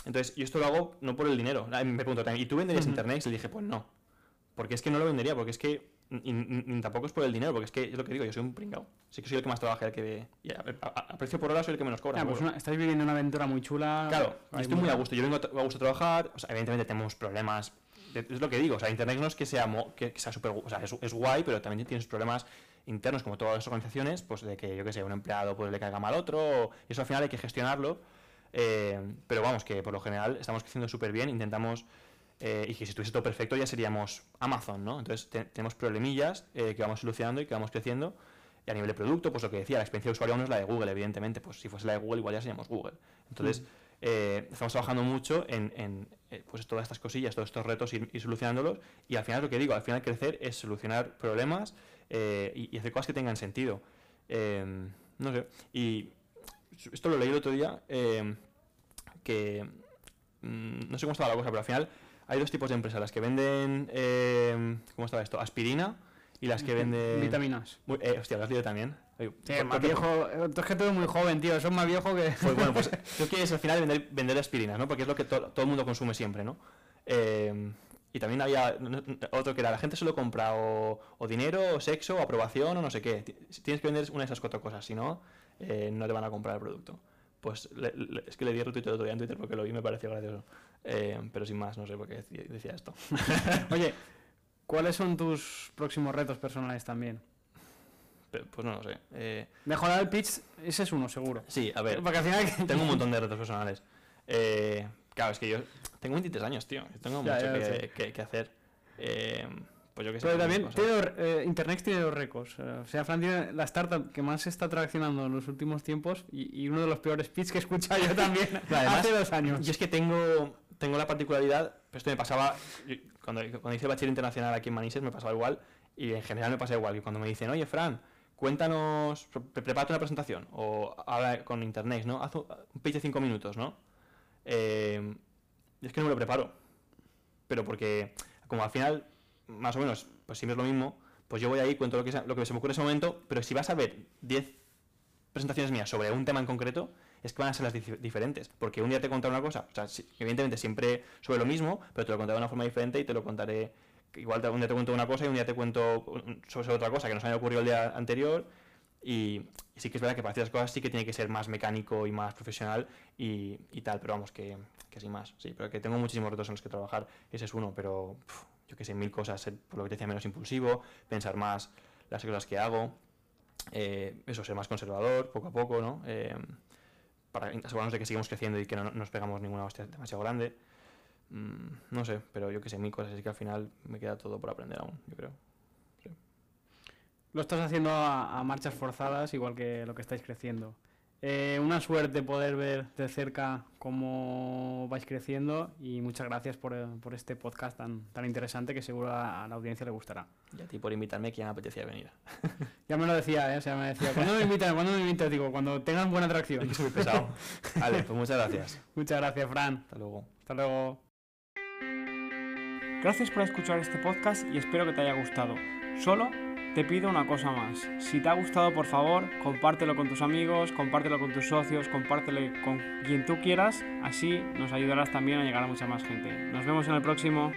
[SPEAKER 2] Entonces, yo esto lo hago no por el dinero. Me preguntó también, ¿y tú venderías
[SPEAKER 1] Ujú.
[SPEAKER 2] Internet? Y le dije, pues no. Porque es que no lo vendería, porque es que. Y, tampoco es por el dinero, porque es que es lo que digo, yo soy un pringao. Sí que soy el que más trabaja, el que. y a, a- a precio por hora soy el que menos cobra.
[SPEAKER 1] Ah, pues una- estáis viviendo una aventura muy chula.
[SPEAKER 2] Claro, estoy muy a gusto. Yo vengo a, gusto a trabajar. O sea, evidentemente tenemos problemas. Es lo que digo. O sea, Internet no es que sea, mo- que, que sea súper. gu- O sea, es, es guay, pero también tienes problemas internos, como todas las organizaciones, pues de que, yo qué sé, un empleado pues, le caiga mal otro. o- y eso al final hay que gestionarlo. Eh, pero vamos, que por lo general estamos creciendo súper bien. Intentamos. eh, y que si estuviese todo perfecto ya seríamos Amazon, ¿no? Entonces te- tenemos problemillas eh, que vamos solucionando y que vamos creciendo. Y a nivel de producto, pues lo que decía, la experiencia de usuario aún no es la de Google, evidentemente. Pues si fuese la de Google, igual ya seríamos Google. Entonces, eh, estamos trabajando mucho en, en, eh, pues todas estas cosillas, todos estos retos, ir, ir solucionándolos. Y al final, lo que digo, al final crecer es solucionar problemas eh, y, y hacer cosas que tengan sentido. Eh, no sé. Y esto lo leí el otro día, eh, que mm, no sé cómo estaba la cosa, pero al final hay dos tipos de empresas, las que venden, eh, ¿cómo estaba esto? Aspirina y las que venden...
[SPEAKER 1] Vitaminas.
[SPEAKER 2] Muy- eh, hostia, lo has leído también.
[SPEAKER 1] Sí,
[SPEAKER 2] ¿por-
[SPEAKER 1] más viejo. Es que tú eres muy joven, tío. Sos más viejo que.
[SPEAKER 2] Pues bueno, pues creo que es al final vender, vender aspirinas, ¿no? Porque es lo que to- todo el mundo consume siempre, ¿no? Eh, y también había otro que era, la gente solo compra o, o dinero, o sexo, o aprobación, o no sé qué. Tienes que vender una de esas cuatro cosas, si no, eh, no te van a comprar el producto. Pues le- le- es que le di retweet el otro día en Twitter porque lo vi y me pareció gracioso. Eh, pero sin más, no sé por qué decía, decía esto. <laughs>
[SPEAKER 1] Oye, ¿cuáles son tus próximos retos personales también?
[SPEAKER 2] pero, pues no lo sé. Eh,
[SPEAKER 1] Mejorar el pitch, ese es uno, seguro.
[SPEAKER 2] sí, a ver,
[SPEAKER 1] Porque al final...
[SPEAKER 2] tengo un montón de <laughs> retos personales. Eh, claro, es que yo tengo 23 años, tío. Tengo
[SPEAKER 1] Ya,
[SPEAKER 2] mucho
[SPEAKER 1] ya
[SPEAKER 2] que, que- que hacer. Eh, pues yo que sé.
[SPEAKER 1] Pero también, tiene eh, Internext tiene dos récords. Eh, O sea, Fran tiene la startup que más se está traccionando en los últimos tiempos y, y uno de los peores pitch que he escuchado yo también <laughs>
[SPEAKER 2] Y además,
[SPEAKER 1] hace dos años.
[SPEAKER 2] Yo es que tengo, tengo la particularidad, esto me pasaba, cuando, cuando hice bachiller internacional aquí en Manises me pasaba igual, y en general me pasa igual, que cuando me dicen, oye Fran, cuéntanos, pre- prepárate una presentación, o habla con internet, ¿no? Haz un pitch de 5 minutos, ¿no? Eh, y es que no me lo preparo, pero porque como al final, más o menos, pues siempre es lo mismo, pues yo voy ahí, cuento lo que, lo que se me ocurre en ese momento, pero si vas a ver 10 presentaciones mías sobre un tema en concreto, es que van a ser las dif- diferentes. Porque un día te contaré una cosa, o sea, si- evidentemente siempre sobre lo mismo, pero te lo contaré de una forma diferente y te lo contaré. Igual un día te cuento una cosa y un día te cuento sobre otra cosa que nos haya ocurrido el día anterior. Y, sí que es verdad que para ciertas cosas sí que tiene que ser más mecánico y más profesional y, tal, pero vamos, que, que sin más. Sí, pero que tengo muchísimos retos en los que trabajar, ese es uno, pero yo que sé, mil cosas, ser, por lo que te decía, menos impulsivo, pensar más las cosas que hago, eh, eso, ser más conservador, poco a poco, ¿no? Eh, para asegurarnos de que seguimos creciendo y que no no nos pegamos ninguna hostia demasiado grande. Mm, no sé, pero yo que sé, mil cosas, así que al final me queda todo por aprender aún, yo creo.
[SPEAKER 1] Lo estás haciendo a marchas forzadas, igual que lo que estáis creciendo. Eh, una suerte poder ver de cerca cómo vais creciendo y muchas gracias por, eh, por este podcast tan, tan interesante que seguro a, a la audiencia le gustará.
[SPEAKER 2] Y a ti por invitarme, que ya me apetecía venir. <laughs>
[SPEAKER 1] Ya me lo decía, ¿eh? O sea, me decía, ¿cuándo me invitan? ¿Cuándo me invitan? Digo, cuando tengan buena atracción. <laughs>
[SPEAKER 2] Es muy pesado. <laughs> Vale, pues muchas gracias.
[SPEAKER 1] Muchas gracias, Fran.
[SPEAKER 2] Hasta luego.
[SPEAKER 1] Hasta luego.
[SPEAKER 3] Gracias por escuchar este podcast y espero que te haya gustado. Solo te pido una cosa más. Si te ha gustado, por favor, compártelo con tus amigos, compártelo con tus socios, compártelo con quien tú quieras. Así nos ayudarás también a llegar a mucha más gente. Nos vemos en el próximo.